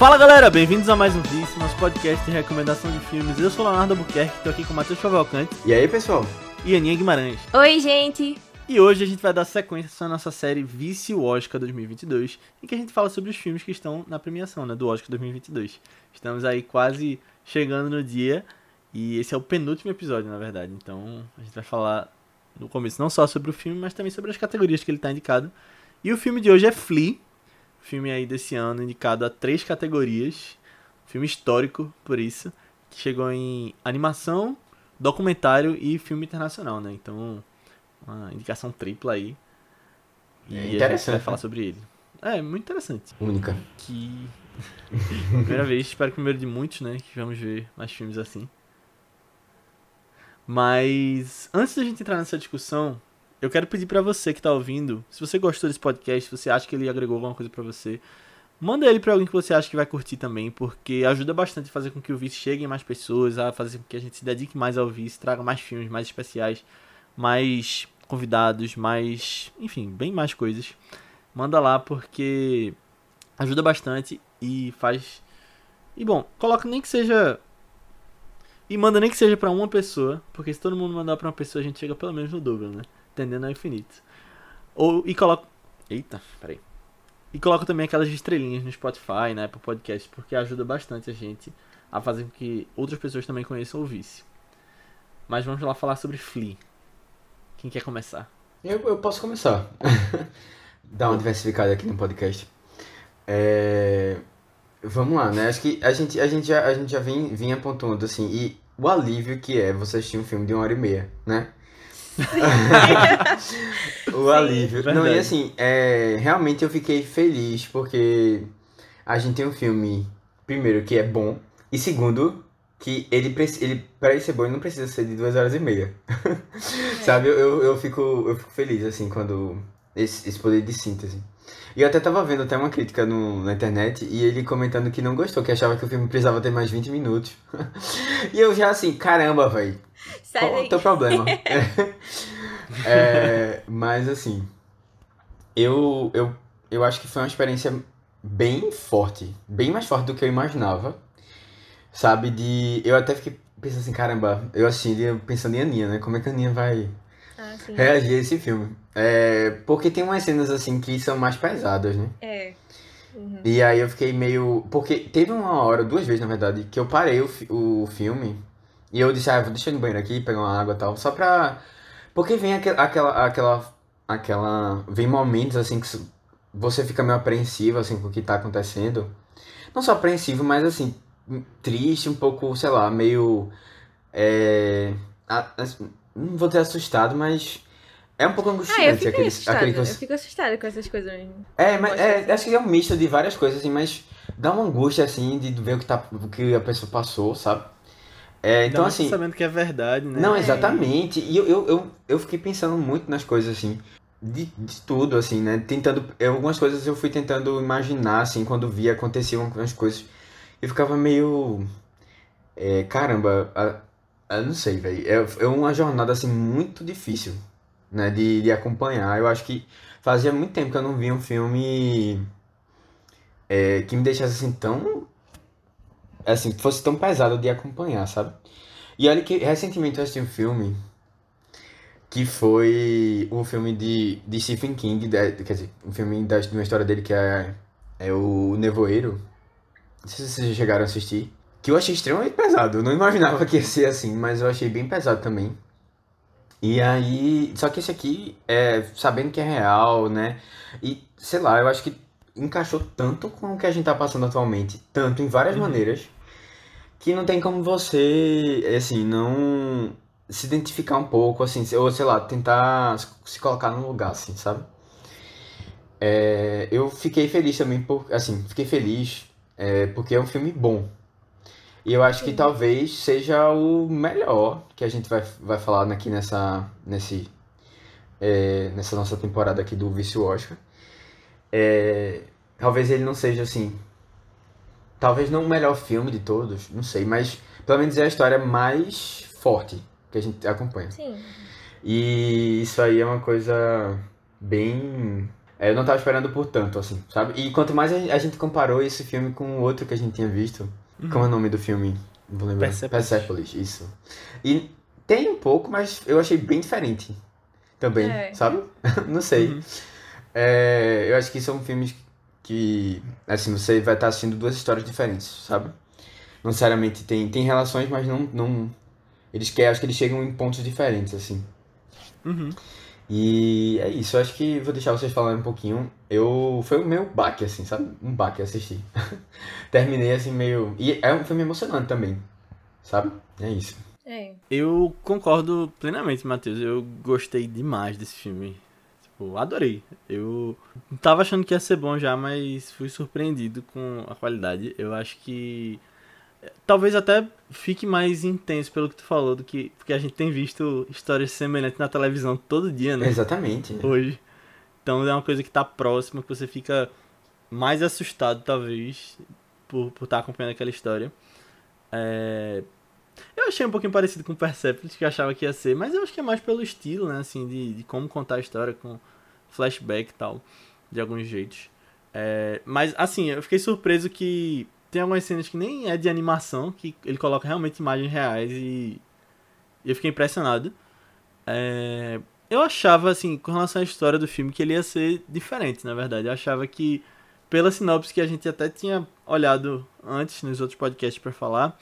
Fala galera, bem-vindos a mais um vídeo, nosso podcast de recomendação de filmes. Eu sou Leonardo Albuquerque, tô aqui com o Matheus Cavalcante E aí, pessoal? e Aninha Guimarães. Oi, gente! E hoje a gente vai dar sequência à nossa série Vice Oscar 2022, em que a gente fala sobre os filmes que estão na premiação né, do Oscar 2022. Estamos aí quase chegando no dia e esse é o penúltimo episódio, na verdade. Então a gente vai falar no começo não só sobre o filme, mas também sobre as categorias que ele está indicado. E o filme de hoje é Flea, filme aí desse ano indicado a três categorias, filme histórico por isso, que chegou em animação, documentário e filme internacional, né? Então uma indicação tripla aí. E É a gente interessante, vai falar né? sobre ele. É, muito interessante. Única. Que. Primeira vez, espero que primeiro de muitos, né? Que vamos ver mais filmes assim. Mas antes da gente entrar nessa discussão, eu quero pedir pra você que tá ouvindo, se você gostou desse podcast, se você acha que ele agregou alguma coisa pra você, manda ele pra alguém que você acha que vai curtir também, porque ajuda bastante a fazer com que o Vice chegue mais pessoas, a fazer com que a gente se dedique mais ao Vice, traga mais filmes mais especiais, mais convidados, mais, enfim, bem mais coisas. Manda lá porque ajuda bastante e faz e bom, coloca nem que seja e manda nem que seja pra uma pessoa, porque se todo mundo mandar pra uma pessoa, a gente chega pelo menos no dobro, né? Tendendo ao infinito. Ou e coloca Eita, peraí. E coloca também aquelas estrelinhas no Spotify, né, pro podcast, porque ajuda bastante a gente a fazer com que outras pessoas também conheçam o Vice. Mas vamos lá falar sobre Flea. Quem quer começar? Eu, eu posso começar. Dar uma diversificada aqui no podcast. É, Vamos lá, né? Acho que a gente, a gente já, a gente já vem, vinha apontando, assim, e o alívio que é você assistir um filme de uma hora e meia, né? o alívio. Não, e assim, é, realmente eu fiquei feliz porque a gente tem um filme, primeiro, que é bom, e segundo, que ele, ele para ele ser bom, ele não precisa ser de duas horas e meia. Sabe, eu, eu, eu fico, eu fico feliz, assim, quando esse, esse poder de síntese. E eu até tava vendo até uma crítica no, na internet e ele comentando que não gostou, que achava que o filme precisava ter mais 20 minutos. e eu já assim, caramba, velho, qual é o teu problema? É, mas assim, eu, eu, eu acho que foi uma experiência bem forte, bem mais forte do que eu imaginava. Sabe, de. Eu até fiquei pensando assim, caramba, eu assistindo pensando em Aninha, né? Como é que a Aninha vai Ah, reagir a esse filme? É, porque tem umas cenas assim que são mais pesadas, né? É. Uhum. E aí eu fiquei meio. Porque teve uma hora, duas vezes na verdade, que eu parei o, fi- o filme e eu disse, ah, vou deixar no banheiro aqui, pegar uma água e tal, só pra. Porque vem aquel- aquela. aquela. aquela. Vem momentos assim que você fica meio apreensivo assim com o que tá acontecendo. Não só apreensivo, mas assim, triste, um pouco, sei lá, meio. É. a- as- não vou ter assustado, mas. É um pouco Ah, eu angustiante fico aquele, assustada. aquele que Eu fico assustada com essas coisas mesmo. é, mas é, assim. acho que é um misto de várias coisas, assim, mas dá uma angústia, assim, de ver o que, tá, o que a pessoa passou, sabe? É, então, assim, sabendo que é verdade, né? não, É. exatamente. E eu, eu, eu, eu fiquei pensando muito nas coisas, assim, de, de tudo, assim, né? Tentando, eu- algumas coisas eu fui tentando imaginar, assim, quando via, aconteciam algumas coisas. Eu ficava meio, é, caramba, a- eu não sei, velho. É, é uma jornada, assim, muito difícil, né, de, de acompanhar. Eu acho que fazia muito tempo que eu não via um filme é, que me deixasse, assim, tão, assim, fosse tão pesado de acompanhar, sabe? E olha que recentemente eu assisti um filme que foi o filme de, de Stephen King, da- quer dizer, um filme da, de uma história dele que é, é o Nevoeiro. Não sei se vocês chegaram a assistir. Que eu achei extremamente pesado. Eu não imaginava que ia ser assim, mas eu achei bem pesado também. E aí. Só que esse aqui, é, sabendo que é real, né? E sei lá, eu acho que encaixou tanto com o que a gente tá passando atualmente, tanto em várias Uhum. maneiras, que não tem como você, assim, não se identificar um pouco, assim, ou sei lá, tentar se colocar no lugar, assim, sabe? É, eu fiquei feliz também por, assim, fiquei feliz é, porque é um filme bom. E eu acho que talvez seja o melhor que a gente vai, vai falar aqui nessa, nesse, é, nessa nossa temporada aqui do Vício Oscar. É, talvez ele não seja assim. Talvez não o melhor filme de todos, não sei, mas pelo menos é a história mais forte que a gente acompanha. Sim. E isso aí é uma coisa bem é, eu não tava esperando por tanto, assim, sabe? E quanto mais a a gente comparou esse filme com o outro que a gente tinha visto, como é o nome do filme? Não vou lembrar. Persepolis. Persepolis, isso. E tem um pouco, mas eu achei bem diferente também, É. sabe? não sei. Uhum. É, eu acho que são filmes que, assim, você vai estar assistindo duas histórias diferentes, sabe? Não necessariamente tem, tem relações, mas não, não... Eles querem, acho que eles chegam em pontos diferentes, assim. Uhum. E é isso, eu acho que vou deixar vocês falarem um pouquinho. Eu. Foi o meu baque, assim, sabe? Um baque assistir. Terminei assim meio. E é um filme emocionante também. Sabe? É isso. É. Eu concordo plenamente, Matheus. Eu gostei demais desse filme. Tipo, adorei. Eu tava achando que ia ser bom já, mas fui surpreendido com a qualidade. Eu acho que talvez até fique mais intenso pelo que tu falou do que porque a gente tem visto histórias semelhantes na televisão todo dia, né? Exatamente. hoje. Então é uma coisa que tá próxima, que você fica mais assustado, talvez, por por estar acompanhando aquela história. É, Eu achei um pouquinho parecido com o Persepolis, que eu achava que ia ser, mas eu acho que é mais pelo estilo, né, assim, de, de como contar a história com flashback e tal, de alguns jeitos. É, Mas, assim, eu fiquei surpreso que tem algumas cenas que nem é de animação, que ele coloca realmente imagens reais e eu fiquei impressionado. É, Eu achava, assim, com relação à história do filme, que ele ia ser diferente, na verdade. Eu achava que, pela sinopse que a gente até tinha olhado antes nos outros podcasts pra falar,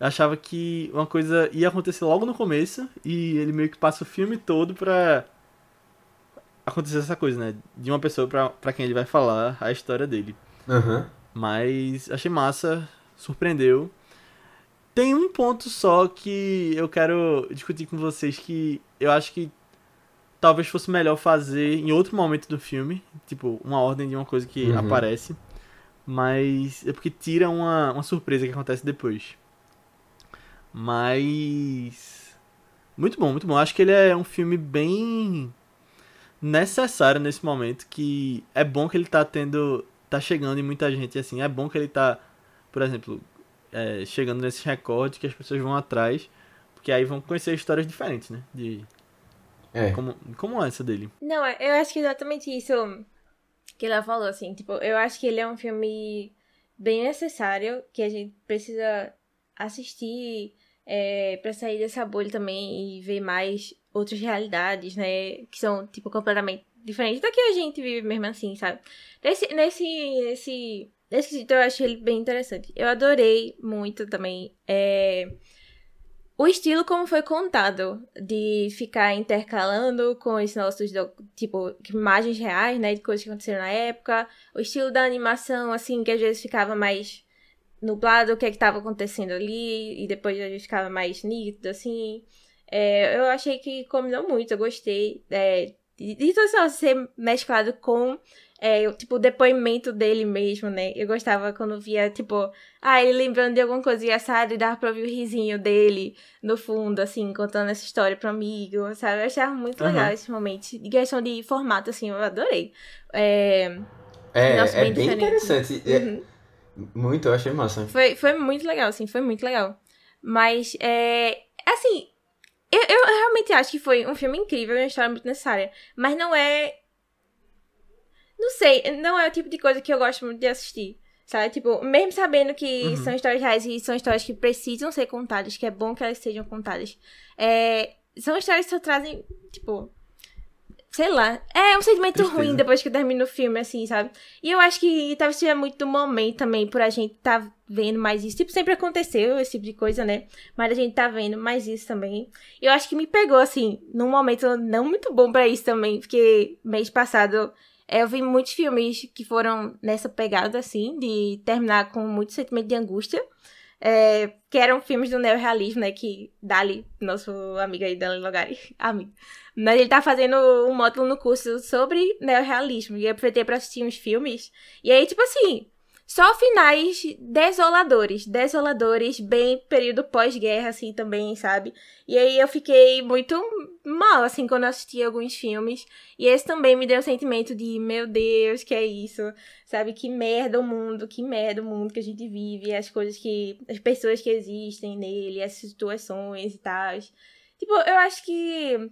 eu achava que uma coisa ia acontecer logo no começo e ele meio que passa o filme todo pra acontecer essa coisa, né? De uma pessoa pra, pra quem ele vai falar a história dele. Aham. Mas achei massa, surpreendeu. Tem um ponto só que eu quero discutir com vocês que eu acho que talvez fosse melhor fazer em outro momento do filme, tipo, uma ordem de uma coisa que Uhum. aparece, mas é porque tira uma, uma surpresa que acontece depois. Mas muito bom, muito bom. Acho que ele é um filme bem necessário nesse momento que é bom que ele tá tendo tá chegando em muita gente assim é bom que ele tá por exemplo é, chegando nesses recordes que as pessoas vão atrás porque aí vão conhecer histórias diferentes né de É. como como essa dele Não, eu acho que é exatamente isso que ela falou, assim. Tipo, eu acho que ele é um filme bem necessário, que a gente precisa assistir é, pra sair dessa bolha também e ver mais outras realidades, né? Que são, tipo, completamente diferentes da que a gente vive mesmo assim, sabe? Nesse, nesse, nesse, nesse quesito eu acho ele bem interessante. Eu adorei muito também. É, o estilo como foi contado, de ficar intercalando com esses nossos, tipo, imagens reais, né, de coisas que aconteceram na época. O estilo da animação, assim, que às vezes ficava mais nublado, o que é que estava acontecendo ali, e depois às vezes ficava mais nítido, assim. É, eu achei que combinou muito, eu gostei. É, de, de tudo isso ser mesclado com é, o, tipo, o depoimento dele mesmo, né? Eu gostava quando via, tipo, ah, ele lembrando de alguma coisa engraçada e dava pra ouvir o risinho dele no fundo, assim, contando essa história pro amigo, sabe? Eu achava muito legal Aham. esse momento. De questão de formato, assim, eu adorei. É, É, Nossa, é bem bem interessante. É, uhum. muito, eu achei massa. Foi, foi muito legal, assim, foi muito legal. Mas, é. Assim, eu, eu realmente acho que foi um filme incrível, uma história muito necessária. Mas não é. Não sei, não é o tipo de coisa que eu gosto muito de assistir. Sabe? Tipo, mesmo sabendo que Uhum. são histórias reais e são histórias que precisam ser contadas, que é bom que elas sejam contadas. É, são histórias que só trazem, tipo. Sei lá. É um sentimento Tristeza. ruim depois que termina o filme, assim, sabe? E eu acho que talvez seja muito do momento também, por a gente tá vendo mais isso. Tipo, sempre aconteceu esse tipo de coisa, né? Mas a gente tá vendo mais isso também. E eu acho que me pegou, assim, num momento não muito bom pra isso também, porque mês passado é, eu vi muitos filmes que foram nessa pegada, assim, de terminar com muito sentimento de angústia. É, que eram filmes do neorrealismo, né? Que Dali, nosso amigo aí, Dali Logari, amigo. Mas ele tá fazendo um módulo no curso sobre neorrealismo. E eu aproveitei pra assistir uns filmes. E aí, tipo assim, só finais desoladores. Desoladores, bem período pós-guerra, assim, também, sabe? E aí eu fiquei muito mal, assim, quando assisti alguns filmes. E esse também me deu o sentimento de, meu Deus, que é isso? Sabe? Que merda o mundo, que merda o mundo que a gente vive, as coisas que. as pessoas que existem nele, as situações e tal. Tipo, eu acho que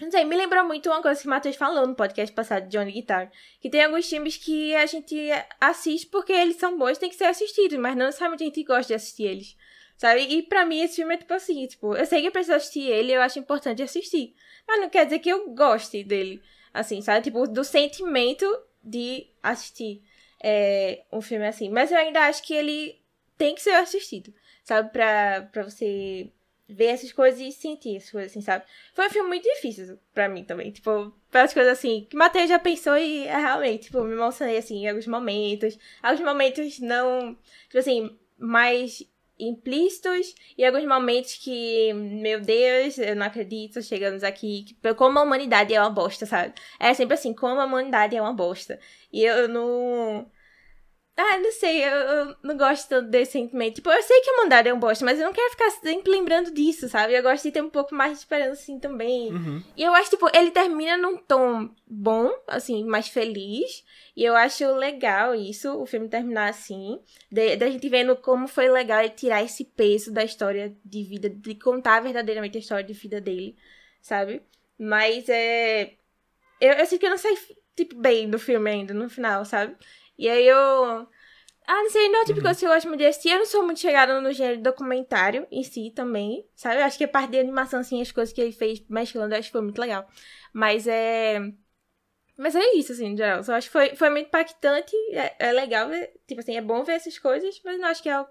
Não sei, me lembrou muito uma coisa que o Matheus falou no podcast passado de Johnny Guitar. Que tem alguns filmes que a gente assiste porque eles são bons, tem que ser assistidos, mas não necessariamente a gente gosta de assistir eles. Sabe? E pra mim esse filme é tipo assim, tipo, eu sei que eu preciso assistir ele, eu acho importante assistir. Mas não quer dizer que eu goste dele. Assim, sabe? Tipo, do sentimento de assistir é, um filme assim. Mas eu ainda acho que ele tem que ser assistido, sabe? Pra, pra você ver essas coisas e sentir essas coisas, assim, sabe? Foi um filme muito difícil pra mim também. Tipo, pelas coisas assim, que Matheus já pensou e é, realmente, tipo, me emocionei, assim, em alguns momentos. Alguns momentos não, tipo assim, mais implícitos e alguns momentos que, meu Deus, eu não acredito, chegamos aqui, que, como a humanidade é uma bosta, sabe? É sempre assim, como a humanidade é uma bosta. E eu não ah, não sei, eu, eu, não gosto desse sentimento. Tipo, eu sei que a Mandada é um bosta, mas eu não quero ficar sempre lembrando disso, sabe? Eu gosto de ter um pouco mais de esperança assim também. Uhum. E eu acho, tipo, ele termina num tom bom, assim, mais feliz. E eu acho legal isso, o filme terminar assim. Da gente vendo como foi legal ele tirar esse peso da história de vida, de contar verdadeiramente a história de vida dele, sabe? Mas é. Eu, eu sei que eu não sei, tipo, bem do filme ainda, no final, sabe? E aí eu. Ah, não sei, não é tipo uhum. eu gosto muito de assistir. Eu não sou muito chegada no gênero documentário em si também, sabe? Eu acho que a parte de animação, assim, as coisas que ele fez mesclando, eu acho que foi muito legal. Mas é. Mas é isso, assim, no geral. Eu acho que foi, foi muito impactante. É, é legal ver. Tipo assim, é bom ver essas coisas, mas não acho que é algo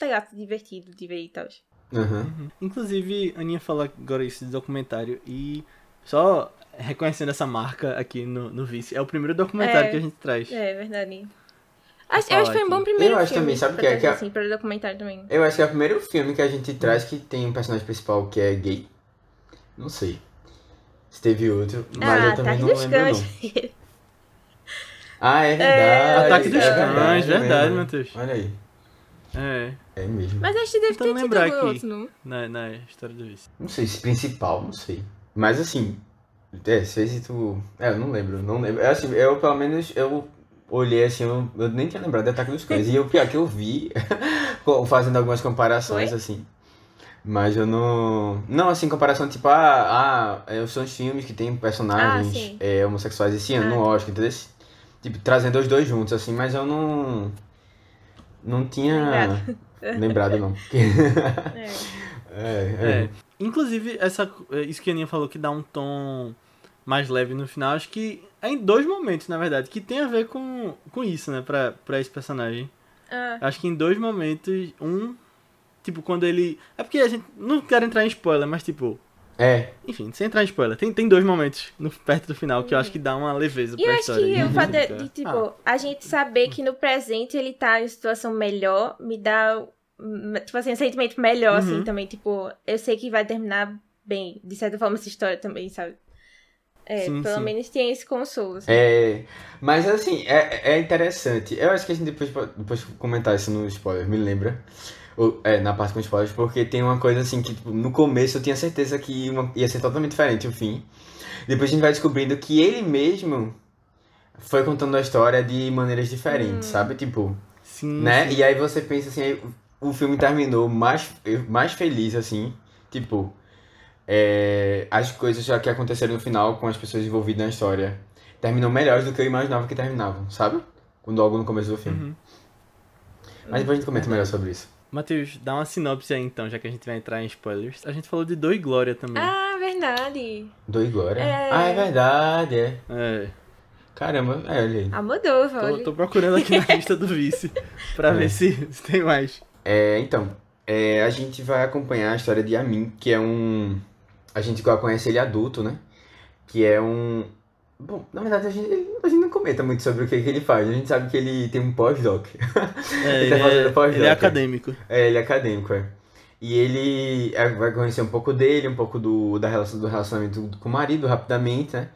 legal, divertido de ver e tal. Uhum. Uhum. Inclusive, a Aninha falou agora isso de documentário e só reconhecendo essa marca aqui no, no Vice. É o primeiro documentário é, que a gente traz. É, verdade. Acho, eu acho que foi um bom primeiro eu acho filme. também, sabe o que é? Que é... Assim, para documentário também. Eu acho que é o primeiro filme que a gente traz que tem um personagem principal que é gay. Não sei. Se teve outro, mas ah, eu também tá não lembro cães. não. Ah, é verdade. Ataque dos é Cães, verdade. Matheus. Olha aí. É, É mesmo. Mas acho que deve Tentando ter tido lembrar algum aqui. outro, não? na, na história do Vice. Não sei se principal, não sei. Mas assim, é, sei se tu. É, eu não lembro, não lembro. É, assim, eu pelo menos eu olhei assim, eu, eu nem tinha lembrado de Ataque dos Cães. e o pior que eu vi, fazendo algumas comparações, Foi? assim. Mas eu não. Não, assim, comparação tipo, ah, ah são os filmes que tem personagens Ah, é, homossexuais esse ano Ah, no Oscar, entendeu? Tipo, trazendo os dois juntos, assim, mas eu não. Não tinha Lembrado. lembrado, não. É. é, é. É. Inclusive, essa, isso que a Aninha falou que dá um tom mais leve no final, acho que é em dois momentos, na verdade, que tem a ver com, com isso, né, pra, pra esse personagem. Ah, Acho que em dois momentos, um, tipo, quando ele... É porque a gente não quero entrar em spoiler, mas tipo, É, enfim, sem entrar em spoiler, tem, tem dois momentos no, perto do final que eu acho que dá uma leveza E eu pra acho história. que o fato de, tipo, Ah, a gente saber que no presente ele tá em situação melhor, me dá, tipo assim, um sentimento melhor, assim, Uhum. também. Tipo, eu sei que vai terminar bem, de certa forma, essa história também, sabe? É, Sim, pelo sim. menos tem esse consolo, assim. É, mas assim, é, é interessante. Eu acho que a gente depois pode depois comentar isso no spoiler, me lembra. Ou, é, na parte com spoilers, porque tem uma coisa assim que tipo, no começo eu tinha certeza que uma- ia ser totalmente diferente o fim. Depois a gente vai descobrindo que ele mesmo foi contando a história de maneiras diferentes, sabe? Tipo, sim, né? sim. E aí você pensa assim, aí o filme terminou mais, mais feliz, assim, tipo, é, as coisas já que aconteceram no final com as pessoas envolvidas na história terminam melhores do que eu imaginava que terminavam, sabe? Quando logo no começo do filme. Uhum. Mas depois a gente comenta melhor sobre isso. Matheus, dá uma sinopse aí então, já que a gente vai entrar em spoilers. A gente falou de Doi Glória também. Ah, verdade. Do Glória? É. Ah, é verdade, é. É. Caramba, é, olha aí. Almodóvar, Tô, olha. tô procurando aqui na lista do vice pra É. ver se, se tem mais. É, então, é, a gente vai acompanhar a história de Amin, que é um. A gente conhece ele adulto, né? Que é um. Bom, na verdade a gente, a gente não comenta muito sobre o que, que ele faz. A gente sabe que ele tem um pós-doc. É, Ele ele, tá é, pós-doc. ele é acadêmico. É, ele é acadêmico, é. E ele é, vai conhecer um pouco dele, um pouco do, da relação, do relacionamento com o marido, rapidamente, né?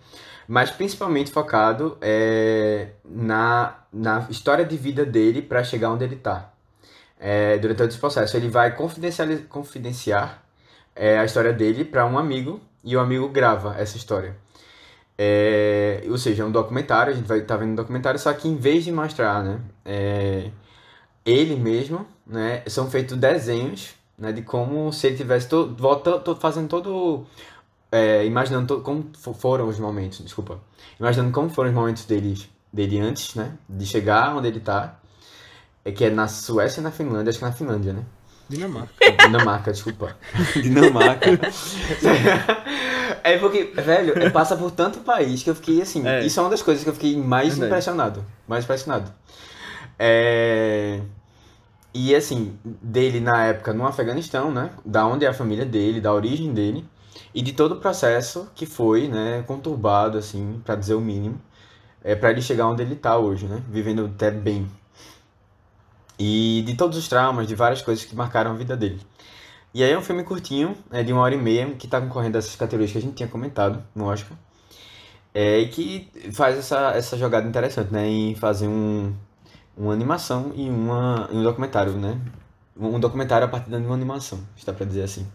Mas principalmente focado é, na, na história de vida dele para chegar onde ele tá. É, durante todo esse processo, ele vai confidenciar é, a história dele para um amigo e o amigo grava essa história. É, ou seja, é um documentário, a gente vai estar vendo um documentário, só que em vez de mostrar, né, é, ele mesmo, né, são feitos desenhos, né, de como se ele tivesse to, volta, to- fazendo todo é, imaginando to- como fo- foram os momentos, desculpa. Imaginando como foram os momentos deles, dele antes, né? De chegar onde ele tá. É que é na Suécia e na Finlândia, acho que é na Finlândia, né? Dinamarca. Dinamarca, desculpa. Dinamarca. É porque, velho, é- passa por tanto país que eu fiquei assim. É. Isso é uma das coisas que eu fiquei mais Verdade. impressionado. Mais impressionado. É. E assim, dele na época no Afeganistão, né? Da onde é a família dele, da origem dele. E de todo o processo que foi, né? Conturbado, assim, pra dizer o mínimo. É pra ele chegar onde ele tá hoje, né? Vivendo até bem. E de todos os traumas, de várias coisas que marcaram a vida dele. E aí é um filme curtinho, é de uma hora e meia, que tá concorrendo a essas categorias que a gente tinha comentado no Oscar. É, e que faz essa, essa jogada interessante, né? Em fazer um, uma animação e, uma, um documentário, né? Um documentário a partir de uma animação, se dá pra dizer assim.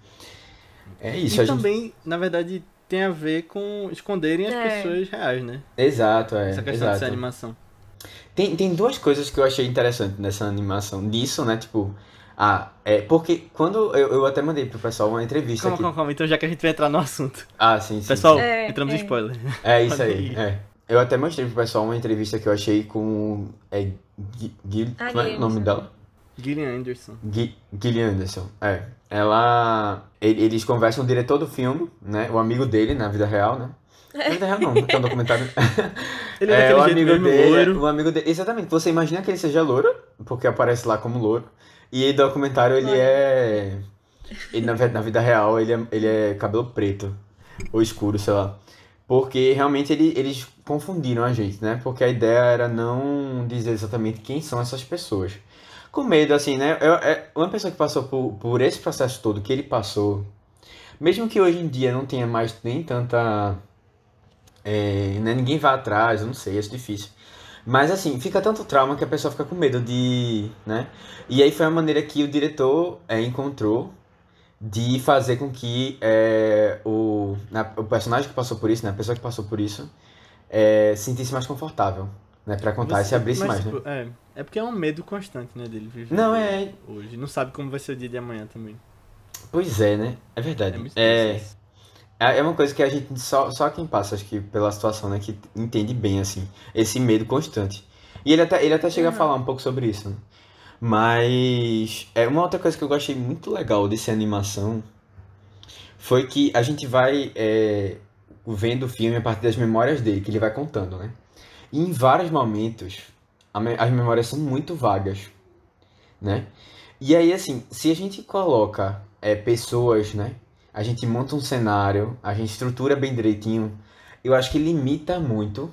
É isso, e a gente... também, na verdade, tem a ver com esconderem as É. pessoas reais, né? Exato, é. Essa questão de exato. ser animação. Tem, tem duas coisas que eu achei interessante nessa animação. Disso, né? Tipo, ah, é porque quando eu, eu até mandei pro pessoal uma entrevista Calma, aqui. calma, calma. Então, já que a gente vai entrar no assunto. Ah, sim, sim. Pessoal, É, entramos é. em spoiler. É isso aí, é. Eu até mostrei pro pessoal uma entrevista que eu achei com. É, Gui- Ah, como é o nome Gillian dela? Gillian Anderson. Gillian Anderson. É. Ela. ele- Eles conversam com o diretor do filme, né? O amigo dele na vida real, né? Na vida real não, é um documentário. Ele é, É, o amigo dele, loiro. o amigo dele, exatamente. Você imagina que ele seja louro, porque aparece lá como louro. E documentário ele Olha. é, ele na, na vida real ele é, ele é cabelo preto ou escuro, sei lá. Porque realmente ele, eles confundiram a gente, né? Porque a ideia era não dizer exatamente quem são essas pessoas. Com medo, assim, né? Eu, é, uma pessoa que passou por, por esse processo todo que ele passou, mesmo que hoje em dia não tenha mais nem tanta é, né, ninguém vai atrás, eu não sei, acho difícil. Mas assim, fica tanto trauma que a pessoa fica com medo de, né? E aí foi a maneira que o diretor é, encontrou de fazer com que é, o, na- o personagem que passou por isso, né, a pessoa que passou por isso, é, se sentisse mais confortável, né, para contar e se abrisse mas, mais, né? tipo, É, é porque é um medo constante, né, dele viver Não, é- hoje. Não sabe como vai ser o dia de amanhã também. Pois é, né? É É verdade. É. É é uma coisa que a gente só, só quem passa, acho que pela situação, né, que entende bem, assim, esse medo constante. E ele até, ele até chega a Uhum. falar um pouco sobre isso, né? Mas é uma outra coisa que eu achei muito legal dessa animação foi que a gente vai é, vendo o filme a partir das memórias dele, que ele vai contando, né? E em vários momentos, a me- as memórias são muito vagas, né? E aí, assim, se a gente coloca é, pessoas, né? A gente monta um cenário, a gente estrutura bem direitinho, eu acho que limita muito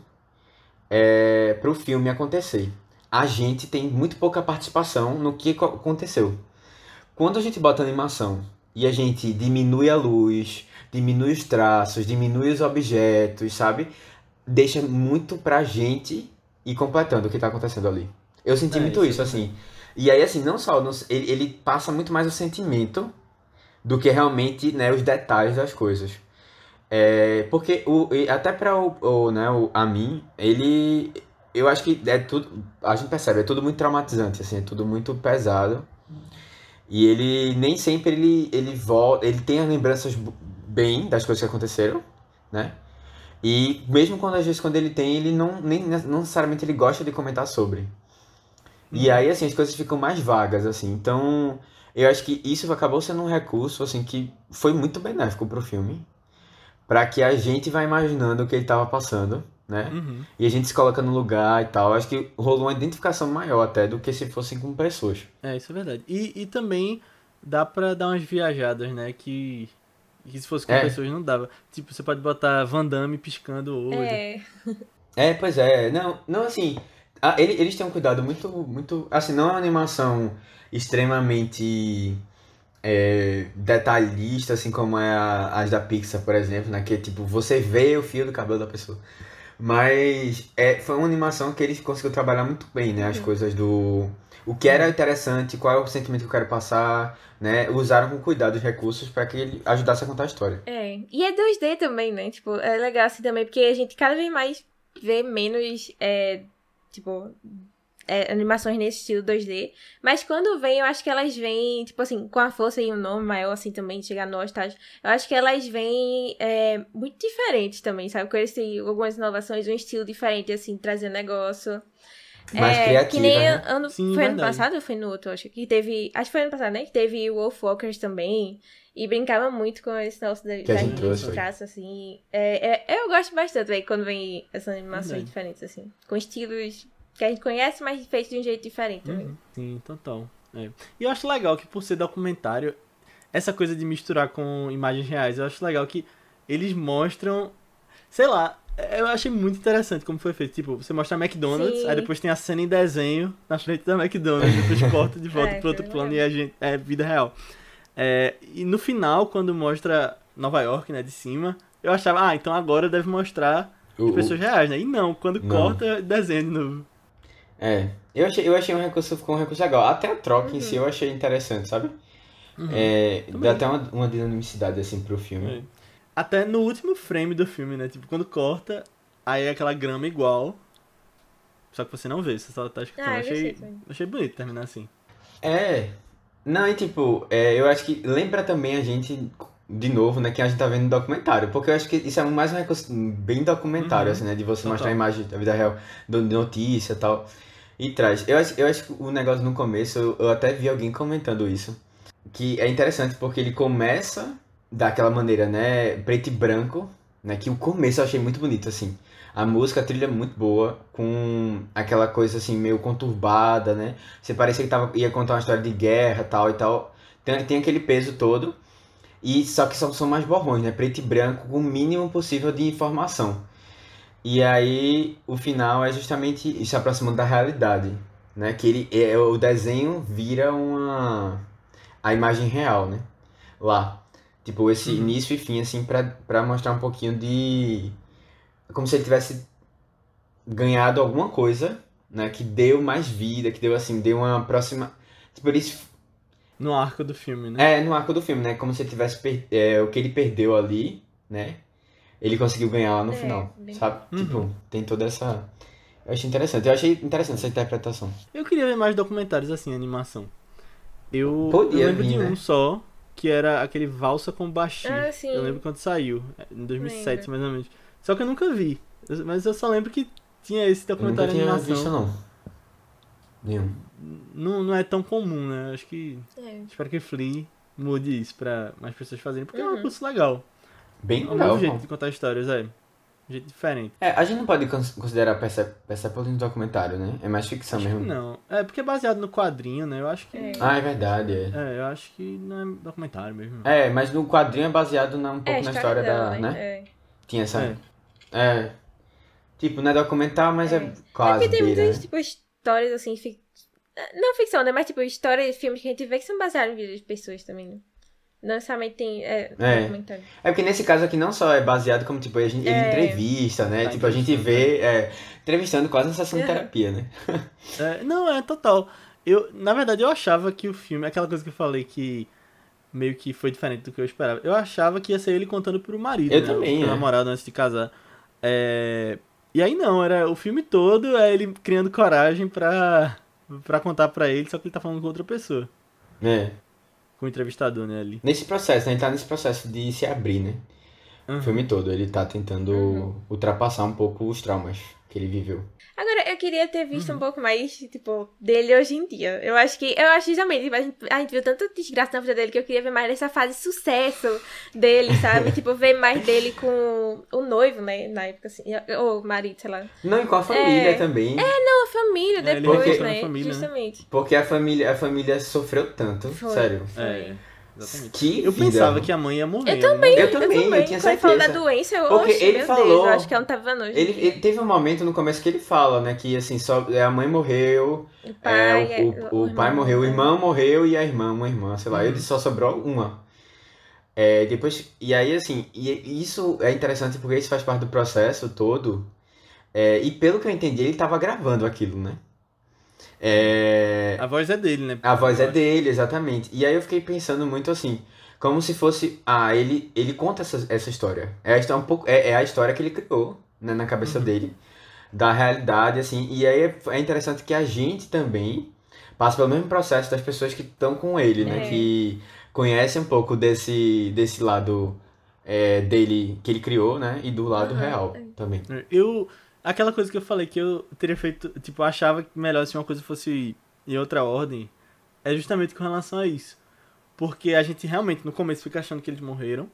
é, para o filme acontecer. A gente tem muito pouca participação no que co- aconteceu. Quando a gente bota animação e a gente diminui a luz, diminui os traços, diminui os objetos, sabe? Deixa muito pra gente ir completando o que tá acontecendo ali. Eu senti É, muito isso isso, é assim. E aí, assim, não só, ele, ele passa muito mais o sentimento do que realmente, né, os detalhes das coisas. É, porque o, até para o, o, né, o, a mim, ele, eu acho que é tudo, a gente percebe, é tudo muito traumatizante, assim, é tudo muito pesado. E ele nem sempre ele, ele volta, ele tem as lembranças bem das coisas que aconteceram, né? E mesmo quando às vezes quando ele tem, ele não nem não necessariamente ele gosta de comentar sobre. E aí assim as coisas ficam mais vagas assim. Então, eu acho que isso acabou sendo um recurso assim que foi muito benéfico pro filme, Pra que a gente vá imaginando o que ele tava passando, né? Uhum. E a gente se coloca no lugar e tal. Acho que rolou uma identificação maior até do que se fossem com pessoas. É, isso é verdade. E, e também dá pra dar umas viajadas, né? Que, que se fosse com É. pessoas não dava. Tipo, você pode botar Van Damme piscando o olho. É, É, pois é. Não, não assim. a- ele- eles têm um cuidado muito, muito. Assim, não é uma animação extremamente é, detalhista, assim como é a- as da Pixar, por exemplo, né? Que tipo, você vê o fio do cabelo da pessoa. Mas é, foi uma animação que eles conseguiu trabalhar muito bem, né? As coisas do. O que era interessante, qual é o sentimento que eu quero passar, né? Usaram com cuidado os recursos para que ele ajudasse a contar a história. é. E é 2D também, né? Tipo, é legal assim também, porque a gente cada vez mais vê menos, é, tipo, é, animações nesse estilo 2D. Mas quando vem, eu acho que elas vêm, tipo assim, com a força e um nome maior, assim, também, de chegar no estágio. Eu acho que elas vêm é, muito diferentes também, sabe? Com eles têm algumas inovações, um estilo diferente, assim, trazer negócio. Mais é, criativa, que nem né? ano, Sim, foi ano verdade. passado ou foi no outro, acho que teve, acho que foi ano passado, né, que teve o Wolfwalkers também, e brincava muito com esse negócio Que a da gente gente trouxe, traço, assim, é, é- eu gosto bastante, véi, quando vem essas animações Verdade. diferentes, assim, com estilos que a gente conhece, mas feitos de um jeito diferente também. Uhum, Sim, total. É. E eu acho legal que por ser documentário, essa coisa de misturar com imagens reais, eu acho legal que eles mostram, sei lá, eu achei muito interessante como foi feito. Tipo, você mostra a McDonald's, Sim. aí depois tem a cena em desenho na frente da McDonald's, depois corta de volta É, pro outro plano e a gente é vida real. É, e no final, quando mostra Nova York, né, de cima, eu achava, ah, então agora deve mostrar O- as pessoas reais, né? E não, quando Não. corta, desenho de novo. É, eu achei, eu achei um recurso, ficou um recurso legal. Até a troca Uhum. em si eu achei interessante, sabe? Uhum. É, Também. dá até uma, uma dinamicidade assim pro filme. É. Até no último frame do filme, né? Tipo, quando corta, aí é aquela grama igual. Só que você não vê, você só tá escutando. Ah, eu achei, achei bonito terminar assim. É. Não, e tipo, é, eu acho que lembra também a gente, de novo, né, que a gente tá vendo no documentário. Porque eu acho que isso é mais um recurso bem documentário, Uhum. assim, né? De você Total. mostrar a imagem da vida real, de notícia e tal. E traz. Eu acho, eu acho que o negócio no começo, eu, eu até vi alguém comentando isso. Que é interessante porque ele começa daquela maneira, né? Preto e branco, né? Que o começo eu achei muito bonito, assim. A música, a trilha é muito boa, com aquela coisa assim, meio conturbada, né? Você parecia que tava, ia contar uma história de guerra tal e tal. Tem, tem aquele peso todo. E só que são, são mais borrões, né? Preto e branco, com o mínimo possível de informação. E aí, o final é justamente se aproximando da realidade, né? Que ele, é, o desenho vira uma... a imagem real, né? Lá. Tipo, esse Uhum. início e fim, assim, pra, pra mostrar um pouquinho de... Como se ele tivesse ganhado alguma coisa, né? Que deu mais vida, que deu, assim, deu uma próxima... Tipo, eles No arco do filme, né? é, no arco do filme, né? Como se ele tivesse per- é, o que ele perdeu ali, né? Ele conseguiu ganhar lá no É, final, bem- sabe? Uhum. Tipo, tem toda essa. Eu achei interessante. Eu achei interessante essa interpretação. Eu queria ver mais documentários assim, animação. Eu, Podia eu lembro vir, de um né? só, que era aquele Valsa com Bashir. Ah, sim. Eu lembro quando saiu, em 2007 Lembro. mais ou menos. Só que eu nunca vi. Mas eu só lembro que tinha esse Eu nunca documentário tinha animação. visto, não. Nenhum. Não, não é tão comum, né? Acho que. É. Espero que Flea mude isso pra mais pessoas fazerem, porque é um Uhum. recurso legal. Bem É um legal. jeito de contar histórias, é. Um jeito diferente. É, a gente não pode cons- considerar Perse- Persepolis um documentário, né? É mais ficção Acho que mesmo. não. É porque é baseado no quadrinho, né? Eu acho que. É. Ah, é verdade, é. É, eu acho que não é documentário mesmo. não. É, mas no quadrinho é baseado na, um É, pouco na história dela, da. né? É. Tinha essa. É. É. Tipo, não é documental, mas é, É. quase. Porque tem muitas, né? tipo, histórias assim, fic... não ficção, né? Mas, tipo, histórias, filmes que a gente vê que são baseados em vidas de pessoas também, né? Não necessariamente tem. É, É. É porque nesse caso aqui não só é baseado como, tipo, a gente, ele É. entrevista, né? Tá tipo, a gente vê, é, entrevistando quase uma sessão de Uhum. terapia, né? É, não, é total. Eu, na verdade, eu achava que o filme, aquela coisa que eu falei que meio que foi diferente do que eu esperava. Eu achava que ia ser ele contando pro marido, Eu né, também, pro é. namorado antes de casar. É, E aí não, era o filme todo é ele criando coragem pra, pra contar pra ele, só que ele tá falando com outra pessoa, É. com o entrevistador, né, ali. Nesse processo, né? Ele tá nesse processo de se abrir, né? Uhum. O filme todo, ele tá tentando Uhum. ultrapassar um pouco os traumas que ele viveu. Agora, queria ter visto Uhum. um pouco mais, tipo, dele hoje em dia. Eu acho que. Eu acho justamente, tipo, a gente, a gente viu tanta desgraça na vida dele que eu queria ver mais dessa fase de sucesso dele, sabe? tipo, ver mais dele com o noivo, né? Na época, assim. Ou o marido, sei lá. Não, e com a família É. também. Não, a família É, ele depois, reconstruiu né? família, né? Justamente. Porque a família, a família sofreu tanto. Foi. Sério. É, exatamente. Que Eu vida. pensava que a mãe ia morrer. Eu também, Eu eu também, também. eu tinha Quando ele falou da certeza. doença, eu Porque oxe, ele meu falou- Deus, eu acho que ela não tava. Ele, ele teve um momento no começo que ele fala, né? Que assim, só a mãe morreu, o é, pai, o, o, o pai morreu, o né? irmão morreu e a irmã, uma irmã, sei lá. Uhum. Ele só sobrou uma. É, depois, e aí assim, e isso é interessante porque isso faz parte do processo todo. É, e pelo que eu entendi, ele tava gravando aquilo, né? É, A voz é dele, né? a voz é dele, exatamente. E aí eu fiquei pensando muito assim, como se fosse, ah, ele, ele conta essa, essa história. É a história um pouco, é, é a história que ele criou, né, na cabeça Uhum. dele. da realidade, assim. E aí é, é interessante que a gente também passa pelo mesmo processo das pessoas que estão com ele, né? É. Que conhecem um pouco desse, desse lado é, dele que ele criou, né? E do lado Aham. real também. Eu. Aquela coisa que eu falei que eu teria feito. Tipo, eu achava que melhor se uma coisa fosse em outra ordem. É justamente com relação a isso. Porque a gente realmente no começo fica achando que eles morreram.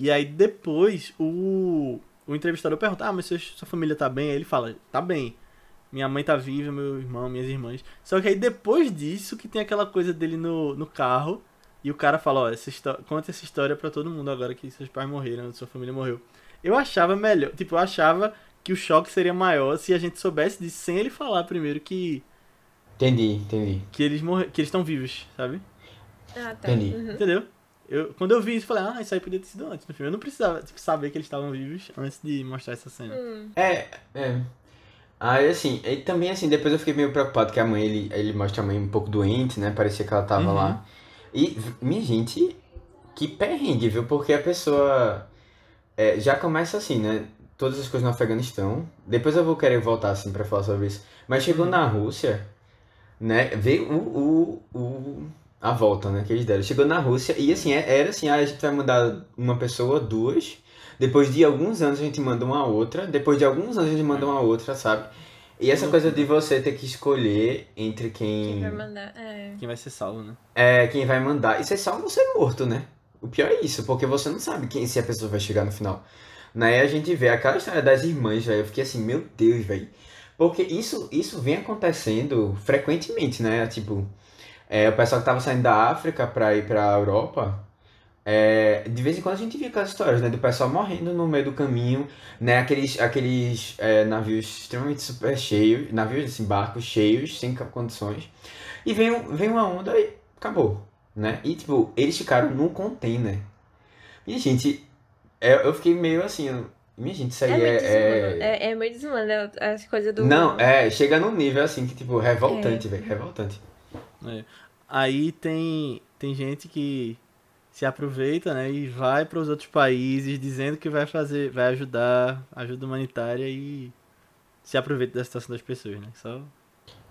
E aí depois o. O entrevistador pergunta: Ah, mas sua, família tá bem? Aí ele fala: Tá bem. Minha mãe tá viva, meu irmão, minhas irmãs. Só que aí depois disso que tem aquela coisa dele no, no carro. E o cara fala: Ó, essa conta essa história pra todo mundo agora que seus pais morreram, sua família morreu. Eu achava melhor. Tipo, eu achava que o choque seria maior se a gente soubesse disso sem ele falar primeiro que, Entendi, entendi. que eles morre, que eles estão vivos, sabe? Ah, tá. Entendi. Uhum. Entendeu? Eu, quando eu vi isso, eu falei, ah, isso aí podia ter sido antes no filme. Eu não precisava tipo, saber que eles estavam vivos antes de mostrar essa cena. Hum. É, é. Aí assim, e também assim, depois eu fiquei meio preocupado que a mãe, ele, ele mostra a mãe um pouco doente, né? Parecia que ela tava Uhum. lá. E, minha gente, que perrengue, viu? Porque a pessoa é, já começa assim, né? Todas as coisas no Afeganistão. Depois eu vou querer voltar assim pra falar sobre isso. Mas chegou Uhum. na Rússia, né? Veio o, o, o, a volta, né? Que eles deram. Chegou na Rússia e assim, é- era assim, ah, a gente vai mandar uma pessoa, duas. Depois de alguns anos a gente manda uma outra. Depois de alguns anos a gente manda uma outra, sabe? E essa coisa de você ter que escolher entre Quem quem vai mandar? É. Quem vai ser salvo, né? é quem vai mandar. Isso é só você morto, né? O pior é isso, porque você não sabe quem se a pessoa vai chegar no final. Né? A gente vê aquela história das irmãs, velho. Eu fiquei assim, meu Deus, velho. Porque isso, isso vem acontecendo frequentemente, né? Tipo, é, o pessoal que tava saindo da África pra ir pra Europa. é, de vez em quando a gente via aquelas histórias, né? Do pessoal morrendo no meio do caminho, né? Aqueles, aqueles é, navios extremamente super cheios, navios, assim, barcos cheios, sem condições. E vem, vem uma onda e acabou, né? E, tipo, eles ficaram num container. Minha gente, eu fiquei meio assim, minha gente, isso aí É muito é... desumano. é- É, é muito desumano né, as coisas do. Não, é, chega num nível assim que, tipo, revoltante, velho, revoltante. É. Aí tem, tem gente que se aproveita, né, e vai para os outros países dizendo que vai fazer, vai ajudar, ajuda humanitária e se aproveita da situação das pessoas, né? Só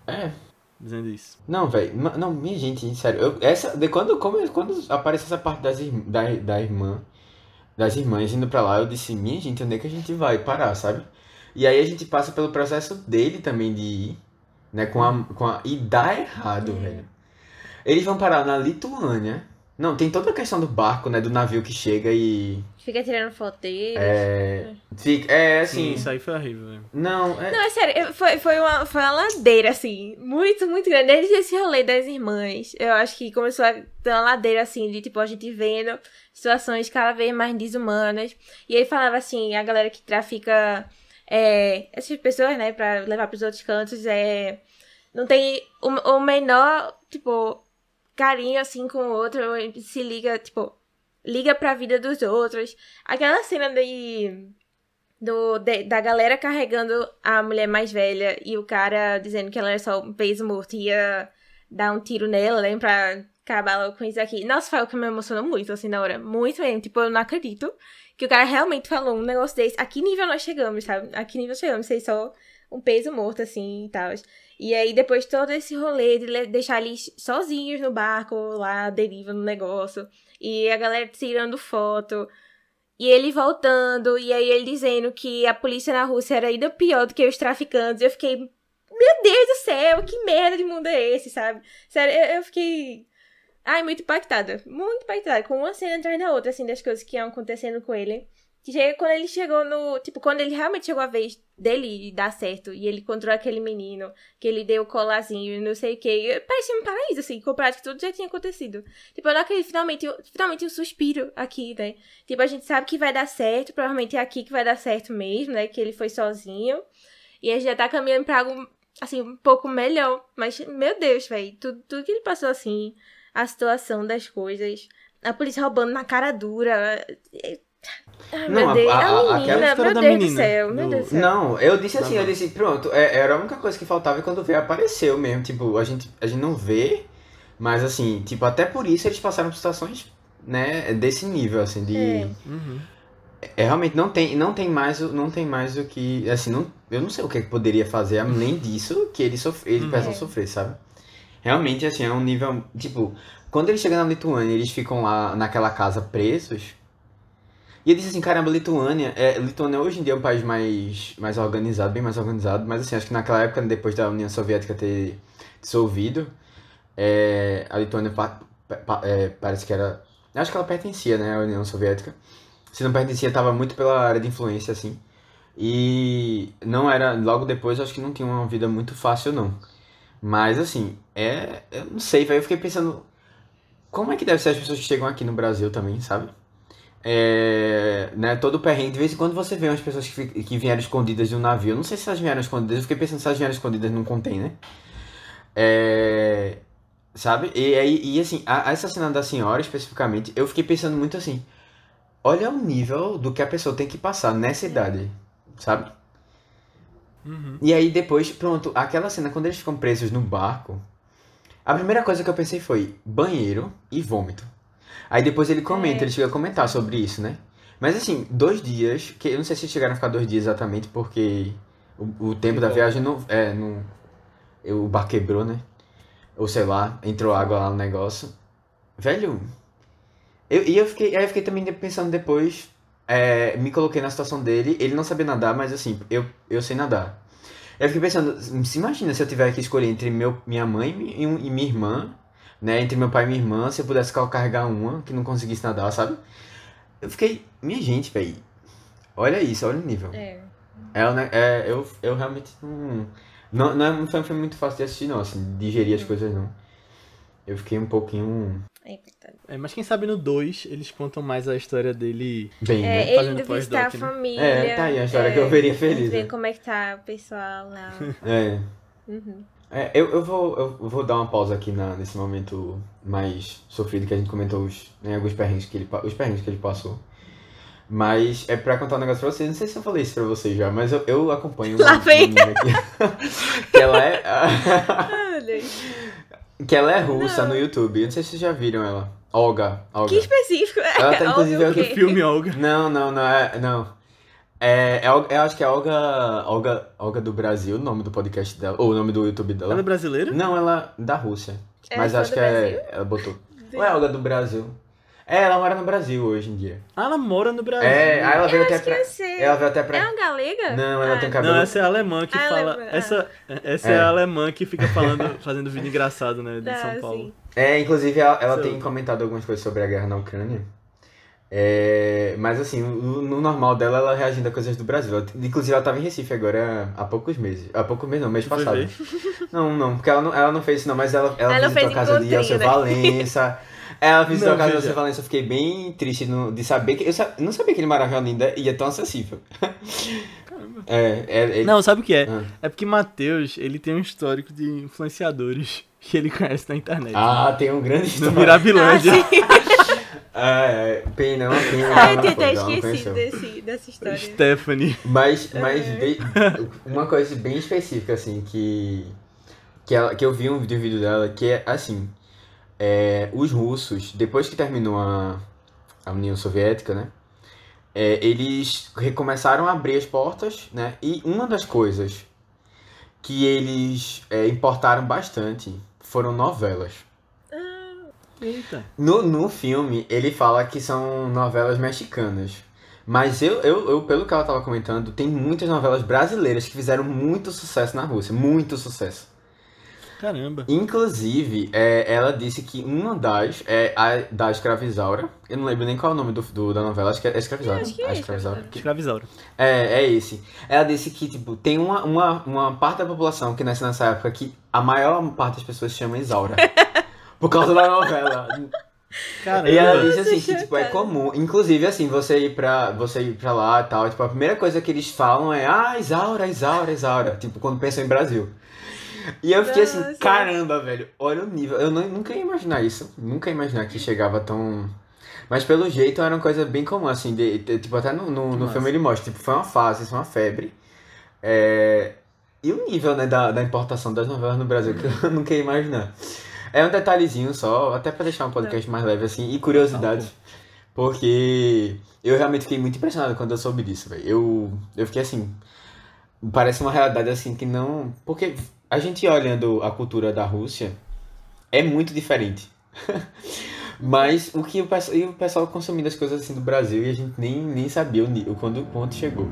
É, dizendo isso. não, velho, não, minha gente, sério, eu, essa, de quando, como, quando aparece essa parte das, da, da irmã, das irmãs indo pra lá, eu disse, minha gente, onde é que a gente vai parar, sabe? E aí a gente passa pelo processo dele também de ir, né, com a, com a, e dá errado, É. velho. Eles vão parar na Lituânia. Não, tem toda a questão do barco, né, do navio que chega e Fica tirando foto deles. é, fica, é Sim, assim, isso aí foi horrível, velho. não, é, Não, é sério, foi, foi, uma, foi uma ladeira, assim, muito, muito grande. Desde esse rolê das irmãs, eu acho que começou a ter uma ladeira, assim, de, tipo, a gente vendo situações cada vez mais desumanas. E ele falava, assim, a galera que trafica é, essas pessoas, né, pra levar pros outros cantos, é, não tem o, o menor, tipo, carinho, assim, com o outro, se liga, tipo, liga pra vida dos outros. Aquela cena de do, de- da galera carregando a mulher mais velha e o cara dizendo que ela era só um peso morto e ia dar um tiro nela, né, pra acabar logo com isso aqui. Nossa, foi o que me emocionou muito, assim, na hora. Muito mesmo. Tipo, eu não acredito que o cara realmente falou um negócio desse. A que nível nós chegamos, sabe? A que nível chegamos? Ser só um peso morto, assim, e tal. E aí, depois todo esse rolê de deixar eles sozinhos no barco, lá, deriva no negócio. E a galera tirando foto. E ele voltando, e aí ele dizendo que a polícia na Rússia era ainda pior do que os traficantes. Eu fiquei, meu Deus do céu, que merda de mundo é esse, sabe? Sério, eu, eu fiquei. Ai, muito impactada. Muito impactada. Com uma cena atrás da outra, assim, das coisas que iam acontecendo com ele. Que chega quando ele chegou no. Tipo, quando ele realmente chegou a vez dele dar certo. E ele encontrou aquele menino. Que ele deu o colazinho e não sei o que. Parecia um paraíso, assim, comparado que tudo já tinha acontecido. Tipo, não acredito, finalmente, finalmente um suspiro aqui, né? Tipo, a gente sabe que vai dar certo, provavelmente é aqui que vai dar certo mesmo, né? Que ele foi sozinho. E a gente já tá caminhando pra algo, assim, um pouco melhor. Mas, meu Deus, velho, tudo, tudo que ele passou, assim, a situação das coisas, a polícia roubando na cara dura. Ai, Não, meu a- Deus, a- a, a- aquela menina, história meu da Deus do menina, céu, meu do- Deus do céu. Não, eu disse assim, Tá eu bom. disse, pronto, é- era a única coisa que faltava e quando veio apareceu mesmo, tipo, a gente, a gente não vê, mas assim, tipo, até por isso eles passaram por situações, né, desse nível, assim, de... É. Uhum. é, realmente não tem, não tem mais, o- não tem mais o que, assim, não, eu não sei o que que poderia fazer além disso que ele sofre, ele Uhum. É. sofrer, sabe? Realmente, assim, é um nível, tipo, quando ele chega na Lituânia, eles ficam lá naquela casa presos. E ele diz assim, caramba, Lituânia, é, Lituânia hoje em dia é um país mais, mais organizado, bem mais organizado, mas assim, acho que naquela época, depois da União Soviética ter dissolvido, é, a Lituânia pa- pa- é, parece que era, acho que ela pertencia, né, à União Soviética. Se não pertencia, tava muito pela área de influência, assim. E não era, logo depois, acho que não tinha uma vida muito fácil, não. Mas assim, é, eu não sei, velho, eu fiquei pensando, como é que deve ser as pessoas que chegam aqui no Brasil também, sabe? É, né, todo o perrengue, de vez em quando você vê umas pessoas que, que vieram escondidas de um navio. Eu não sei se elas vieram escondidas, eu fiquei pensando se elas vieram escondidas num container. É, sabe? E aí, e, assim, a, a essa cena da senhora especificamente, eu fiquei pensando muito assim: olha o nível do que a pessoa tem que passar nessa idade, sabe? Uhum. E aí depois, pronto, aquela cena quando eles ficam presos no barco, a primeira coisa que eu pensei foi banheiro e vômito. Aí depois ele comenta, É. ele chega a comentar sobre isso, né? Mas assim, dois dias, que eu não sei se chegaram a ficar dois dias exatamente, porque o, o tempo da viagem não. É, não. O barco quebrou, né? Ou sei lá, entrou água lá no negócio. Velho. Eu, e eu fiquei, aí eu fiquei também pensando depois. é, me coloquei na situação dele. Ele não sabia nadar, mas assim, eu, eu sei nadar. Eu fiquei pensando, se imagina se eu tiver que escolher entre meu, minha mãe e, e minha irmã, né? Entre meu pai e minha irmã, se eu pudesse carregar uma que não conseguisse nadar, sabe? Eu fiquei, minha gente, velho. Olha isso, olha o nível. É. É, ne- é, eu, eu realmente não. Não, não, é, foi um filme muito fácil de assistir, não, assim, digerir as coisas, não. Eu fiquei um pouquinho. É. É, mas quem sabe no 2 eles contam mais a história dele. Bem, É, né? ele visitar a né? família. É, tá aí a história que eu veria feliz, Ver né? como é que tá o pessoal lá. É. Uhum. É, eu, eu, vou, eu vou dar uma pausa aqui na, nesse momento mais sofrido que a gente comentou os, né, alguns perrengues que ele, os perrengues que ele passou. Mas é pra contar um negócio pra vocês, não sei se eu falei isso pra vocês já, mas eu, eu acompanho Lá uma vem. menina aqui, que ela é que ela é russa Não. no YouTube, não sei se vocês já viram ela. Olga, Olga. Que específico. Ela tá, inclusive, Óbvio aqui- O que- filme Olga. Não, não, não, é, não. É, é, eu acho que é Olga, Olga, Olga do Brasil, o nome do podcast dela, ou o nome do YouTube dela. Ela é brasileira? Não, ela é da Rússia. É mas acho que Brasil? é. Ela botou. Ou é Olga do Brasil? É, ela mora no Brasil hoje em dia. Ah, ela mora no Brasil. É, aí ela veio Eu até pra. Ela veio até pra. É uma galega? Não, ela Ah, tem cabelo. Não, essa é a alemã que Ah, fala. alemã. Essa, essa É. é. a alemã que fica falando, fazendo vídeo engraçado, né? De Ah, São Paulo. sim. É, inclusive ela, ela tem comentado algumas coisas sobre a guerra na Ucrânia. É, mas assim, no, no normal dela, ela reagindo a coisas do Brasil. Ela- inclusive, ela tava em Recife agora há poucos meses. Há poucos meses, não, mês passado. ver? Não, não, porque ela não, ela não fez isso, não, mas ela, ela, Ela visitou a casa de Elcio né? Valença. Ela visitou Não, a casa de. Elcio Valença. Eu fiquei bem triste no- de saber que. Eu sa- não sabia que ele morava em Olinda e é tão acessível. Caramba. É, é, ele- Não, sabe o que é? Ah. É porque Matheus, ele tem um histórico de influenciadores que ele conhece na internet. Ah, tem um grande no história. Ah, Mirabilândia. sim. Ah, é, pena, uma pena. Ah, eu não tinha até não esquecido desse, dessa história. Stephanie. Mas, mas É. bem- uma coisa bem específica, assim, que, que, ela, que eu vi um vídeo, um vídeo dela, que é assim, é, os russos, depois que terminou a, a União Soviética, né, é, eles recomeçaram a abrir as portas, né, e uma das coisas que eles é, importaram bastante foram novelas. Eita. No, no filme, ele fala que são novelas mexicanas. Mas eu, eu, eu, pelo que ela tava comentando, tem muitas novelas brasileiras que fizeram muito sucesso na Rússia. Muito sucesso. Caramba. Inclusive, é, ela disse que uma das é a da Escravizaura. Eu não lembro nem qual é o nome do, do- da novela, acho que é Escravizaura. Acho que é A Escravizaura. Escravizaura. É, é esse. Ela disse que, tipo, tem uma, uma, uma parte da população que nasce nessa época que a maior parte das pessoas chama Isaura. por causa da novela. Caramba. E ela disse assim que, tipo, é comum. Inclusive, assim, você ir pra, você ir pra lá e tal, tipo, a primeira coisa que eles falam é Ah, Isaura, Isaura, Isaura. Tipo, quando pensam em Brasil. E eu fiquei assim, Nossa. caramba, velho, olha o nível. Eu não, nunca ia imaginar isso. Nunca ia imaginar que chegava tão. Mas pelo jeito era uma coisa bem comum, assim, de, de- tipo, até no, no, no filme ele mostra, tipo, foi uma fase, isso foi uma febre. É, E o nível, né, da, da importação das novelas no Brasil, que eu nunca ia imaginar. É um detalhezinho só, até pra deixar um podcast mais leve, assim, e curiosidades. Porque eu realmente fiquei muito impressionado quando eu soube disso, velho. Eu, eu fiquei assim. Parece uma realidade assim que não. Porque a gente olhando a cultura da Rússia é muito diferente. Mas o que o pessoal, e o pessoal consumindo as coisas assim do Brasil e a gente nem, nem sabia o, o quando, quando chegou.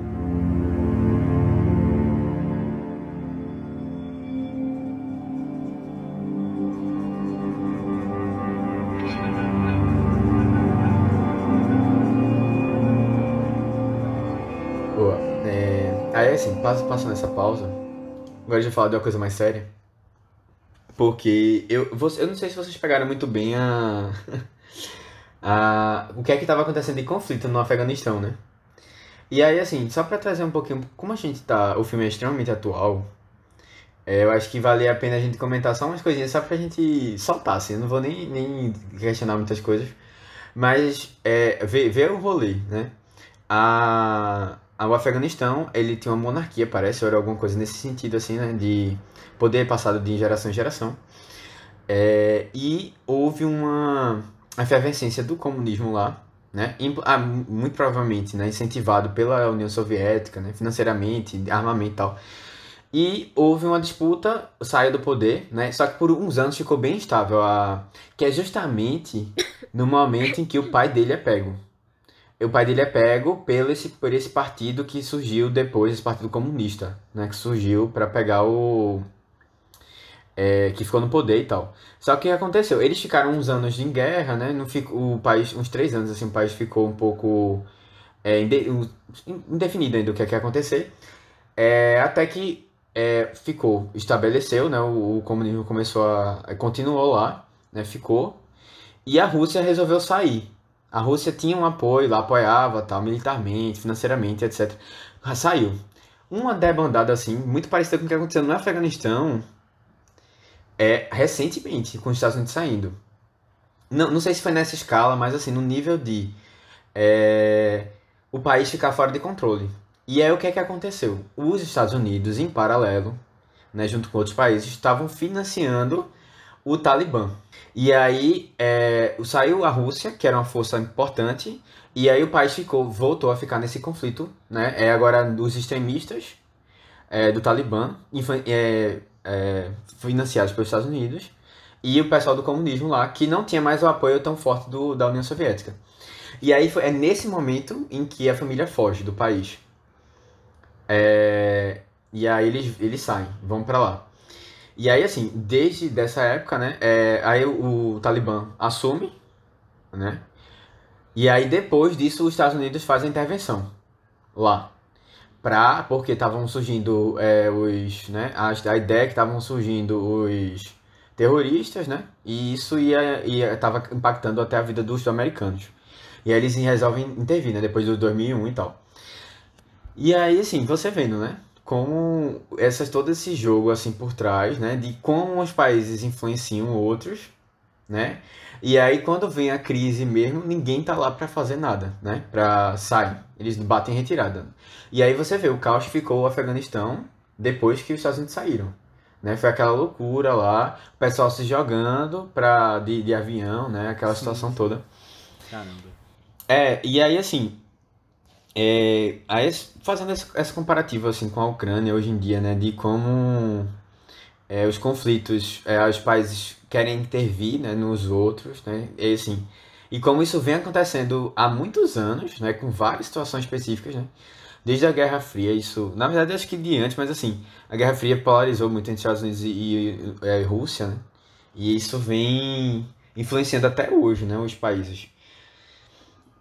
Passando essa pausa, agora de falar de uma coisa mais séria. Porque eu, você, eu não sei se vocês pegaram muito bem a, a o que é que estava acontecendo de conflito no Afeganistão, né? E aí, assim, só para trazer um pouquinho, como a gente tá, o filme é extremamente atual, é, eu acho que vale a pena a gente comentar só umas coisinhas, só pra gente soltar, assim, eu não vou nem, nem questionar muitas coisas, mas é, ver, ver o rolê, né? A, o Afeganistão, ele tinha uma monarquia, parece, ou alguma coisa nesse sentido, assim, né? De poder passado de geração em geração. É, e houve uma efervescência do comunismo lá, né? Ah, muito provavelmente né? incentivado pela União Soviética, né? financeiramente, armamento e tal. E houve uma disputa, saiu do poder, né? Só que por uns anos ficou bem estável, a... que é justamente no momento em que o pai dele é pego. O pai dele é pego pelo esse, por esse partido que surgiu depois, esse partido comunista, né? Que surgiu para pegar o, é, que ficou no poder e tal. Só que o que aconteceu? Eles ficaram uns anos em guerra, né? Não fico, o país, uns três anos, assim, o país ficou um pouco é, indefinido ainda o que é que ia acontecer. É, até que é, ficou, estabeleceu, né? O, o, comunismo começou a. continuou lá, né? Ficou. E a Rússia resolveu sair. A Rússia tinha um apoio lá, apoiava tal, militarmente, financeiramente, etc. Saiu. Uma debandada assim, muito parecida com o que aconteceu no Afeganistão, é recentemente, com os Estados Unidos saindo. Não, não sei se foi nessa escala, mas assim, no nível de é, o país ficar fora de controle. E aí o que é que aconteceu? Os Estados Unidos, em paralelo, né, junto com outros países, estavam financiando o Talibã. E aí é, saiu a Rússia, que era uma força importante, e aí o país ficou, voltou a ficar nesse conflito, né? É agora os extremistas é, do Talibã, é, é, financiados pelos Estados Unidos, e o pessoal do comunismo lá, que não tinha mais o apoio tão forte do, da União Soviética. E aí foi, é nesse momento em que a família foge do país. É, e aí eles, eles saem, vão para lá. E aí, assim, desde dessa época, né, é, aí o, o Talibã assume, né, e aí depois disso os Estados Unidos fazem intervenção lá pra, porque estavam surgindo é, os, né, a, a ideia é que estavam surgindo os terroristas, né, e isso ia, ia tava impactando até a vida dos americanos. E aí eles resolvem intervir, né, depois do 2001 e tal. E aí, assim, você vendo, né, como essas, todo esse jogo, assim, por trás, né, de como os países influenciam outros, né, e aí quando vem a crise mesmo, ninguém tá lá para fazer nada, né, pra sair. Eles batem retirada. E aí você vê, o caos ficou o Afeganistão depois que os Estados Unidos saíram. Né? Foi aquela loucura lá, o pessoal se jogando pra, de, de avião, né? Aquela Sim. situação toda. Caramba. É, e aí assim, é, fazendo essa, comparativa assim, com a Ucrânia hoje em dia, né? De como é, os conflitos, é, os países querem intervir né, nos outros, né? E assim, e como isso vem acontecendo há muitos anos, né? Com várias situações específicas, né? desde a Guerra Fria, isso. Na verdade, acho que de antes, mas assim, a Guerra Fria polarizou muito entre Estados Unidos e, e, e Rússia, né? E isso vem influenciando até hoje, né? Os países.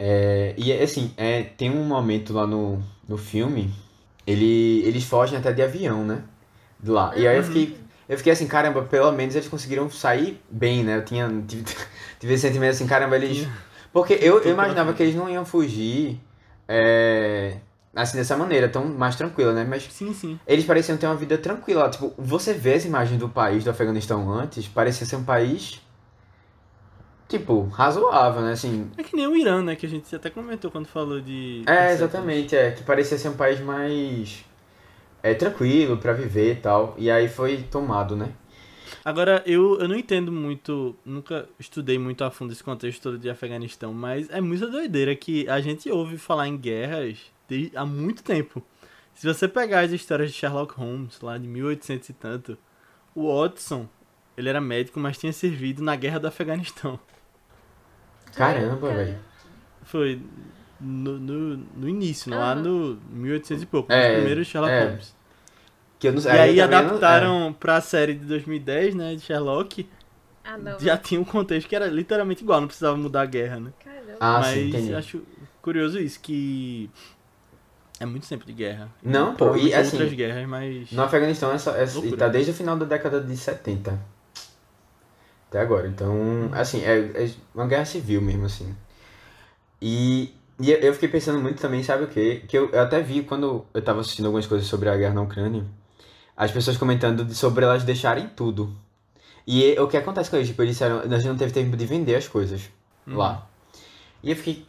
É, e assim, é, tem um momento lá no, no filme, ele, eles fogem até de avião, né? De lá. E aí eu fiquei, eu fiquei assim, caramba, pelo menos eles conseguiram sair bem, né? Eu tinha, tive, tive esse sentimento assim, caramba, eles. Porque eu, eu imaginava que eles não iam fugir. É, assim, dessa maneira, tão mais tranquila, né? Mas sim, sim. eles pareciam ter uma vida tranquila. Tipo, você vê as imagens do país, do Afeganistão antes, parecia ser um país, tipo, razoável, né? Assim... É que nem o Irã, né? Que a gente até comentou quando falou de... É, exatamente, é. Que parecia ser um país mais... É, tranquilo para viver e tal. E aí foi tomado, né? Agora, eu, eu não entendo muito, nunca estudei muito a fundo esse contexto todo de Afeganistão, mas é muita doideira que a gente ouve falar em guerras desde, há muito tempo. Se você pegar as histórias de Sherlock Holmes, lá de 1800 e tanto, o Watson, ele era médico, mas tinha servido na guerra do Afeganistão. Caramba, velho. Foi no, no, no início, né? lá no 1800 e pouco, É, nos primeiros Sherlock é. Holmes. Que eu não E eu aí também não- adaptaram pra série de 2010, né, de Sherlock, Ah, não. já tinha um contexto que era literalmente igual, não precisava mudar a guerra, né? Caramba. Ah, Mas sim, entendi. acho curioso isso, que é muito tempo de guerra. Não, pô, e assim, outras guerras, mas... No Afeganistão, essa, essa, e tá desde o final da década de 70. Até agora. Então, assim, é, é uma guerra civil mesmo, assim. E, e eu- fiquei pensando muito também, sabe o quê? Que eu, eu até vi quando eu tava assistindo algumas coisas sobre a guerra na Ucrânia, as pessoas comentando de- sobre elas deixarem tudo. E o que acontece com eles? Tipo, eles disseram, a gente não teve tempo de vender as coisas Uhum. lá. E eu fiquei,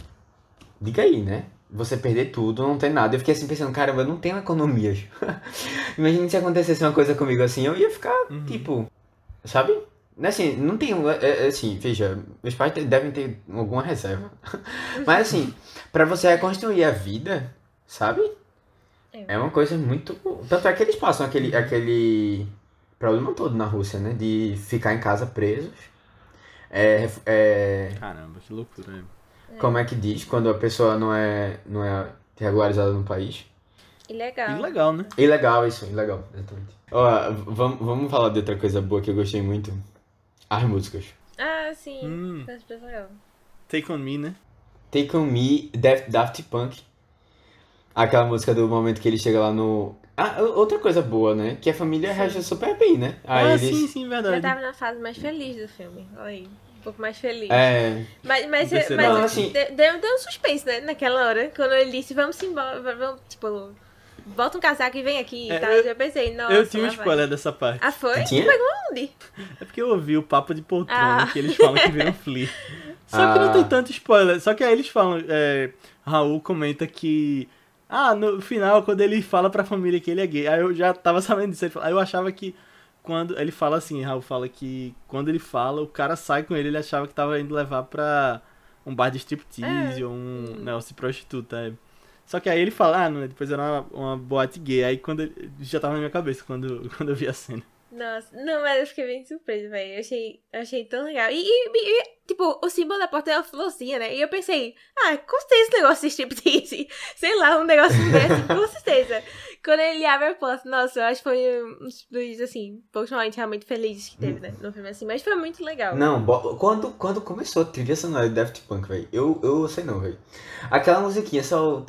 diga aí, né? Você perder tudo, não tem nada. Eu fiquei assim pensando, caramba, eu não tenho economias. Imagina se acontecesse uma coisa comigo assim, eu ia ficar, Uhum. tipo, sabe? Assim, não tenho, é, é, assim, veja, meus pais devem ter alguma reserva. Mas assim, pra você reconstruir a vida, sabe? É. É uma coisa muito. Tanto é que eles passam aquele, aquele problema todo na Rússia, né? De ficar em casa presos. É, é, Caramba, que loucura. né? como é que diz quando a pessoa não é, não é regularizada no país? Ilegal. E legal, né? Ilegal isso, ilegal, exatamente. Ó, vamos, vamos falar de outra coisa boa que eu gostei muito. As músicas. Ah, sim. Hum. Legal. Take On Me, né? Take On Me, Daft, Daft Punk. Aquela música do momento que ele chega lá no... Ah, outra coisa boa, né? Que a família reage super bem, né? Aí ah, eles... sim, sim, Já verdade. tava na fase mais feliz do filme. Olha aí. Um pouco mais feliz. É, Mas, mas, percebi. mas Não, assim- deu, deu deu um suspense, né? Naquela hora. Quando ele disse, vamos embora. Vamos, tipo, bota um casaco e vem aqui É, tal. eu- Eu já pensei, nossa. eu tinha um vai. spoiler dessa parte. Ah, foi? Tu pegou onde? É porque eu ouvi o papo de poltrona Ah. que eles falam que viram Flea. Só que não Ah. tem tanto spoiler. Só que aí eles falam. É, Raul comenta que. Ah, no final, quando ele fala pra família que ele é gay. Aí eu já tava sabendo disso. Fala- Aí eu achava que. Quando ele fala assim, Raul fala que quando ele fala, o cara sai com ele, ele achava que tava indo levar pra um bar de striptease É. ou um negócio de prostituta. é. Só que aí ele fala, ah, não, depois era uma, uma boate gay. Aí quando ele, já tava na minha cabeça quando, quando eu vi a cena. Nossa, não, mas eu fiquei bem surpresa, velho. Eu achei, eu achei tão legal. E, e- e, tipo, o símbolo da porta é uma florzinha, né? E eu pensei, ah, com certeza esse negócio de striptease. Sei lá, um negócio desse, com certeza. Quando ele abre a porta, nossa, eu acho que foi um dos, assim, poucos momentos realmente felizes que teve, né? No filme, assim. Mas foi muito legal. Não, quando, quando começou a trilha sonora de Daft Punk, velho, eu, eu sei não, velho. Aquela musiquinha só. o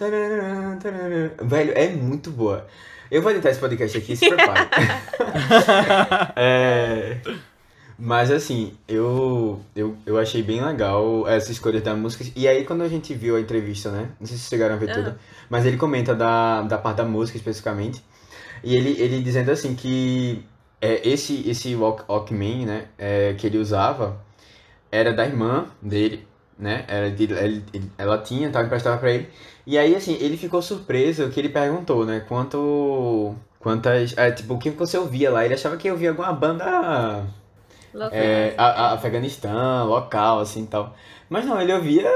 Velho, é muito boa. Eu vou editar esse podcast aqui, se prepare. é, mas assim, eu, eu, eu achei bem legal essa escolha da música. E aí, quando a gente viu a entrevista, né? Não sei se chegaram a ver tudo, mas ele comenta da, da parte da música especificamente. E ele, ele dizendo assim que é, esse, esse Walk, Walkman, né, é, que ele usava, era da irmã dele, né? Era de, ele- ela tinha, tal, emprestava pra ele. E aí, assim, ele ficou surpreso que ele perguntou, né? Quanto. Quantas. É, tipo, o que você ouvia lá? Ele achava que eu ouvia alguma banda. Louco. É, a, a- Afeganistão, local, assim tal. Mas não, ele ouvia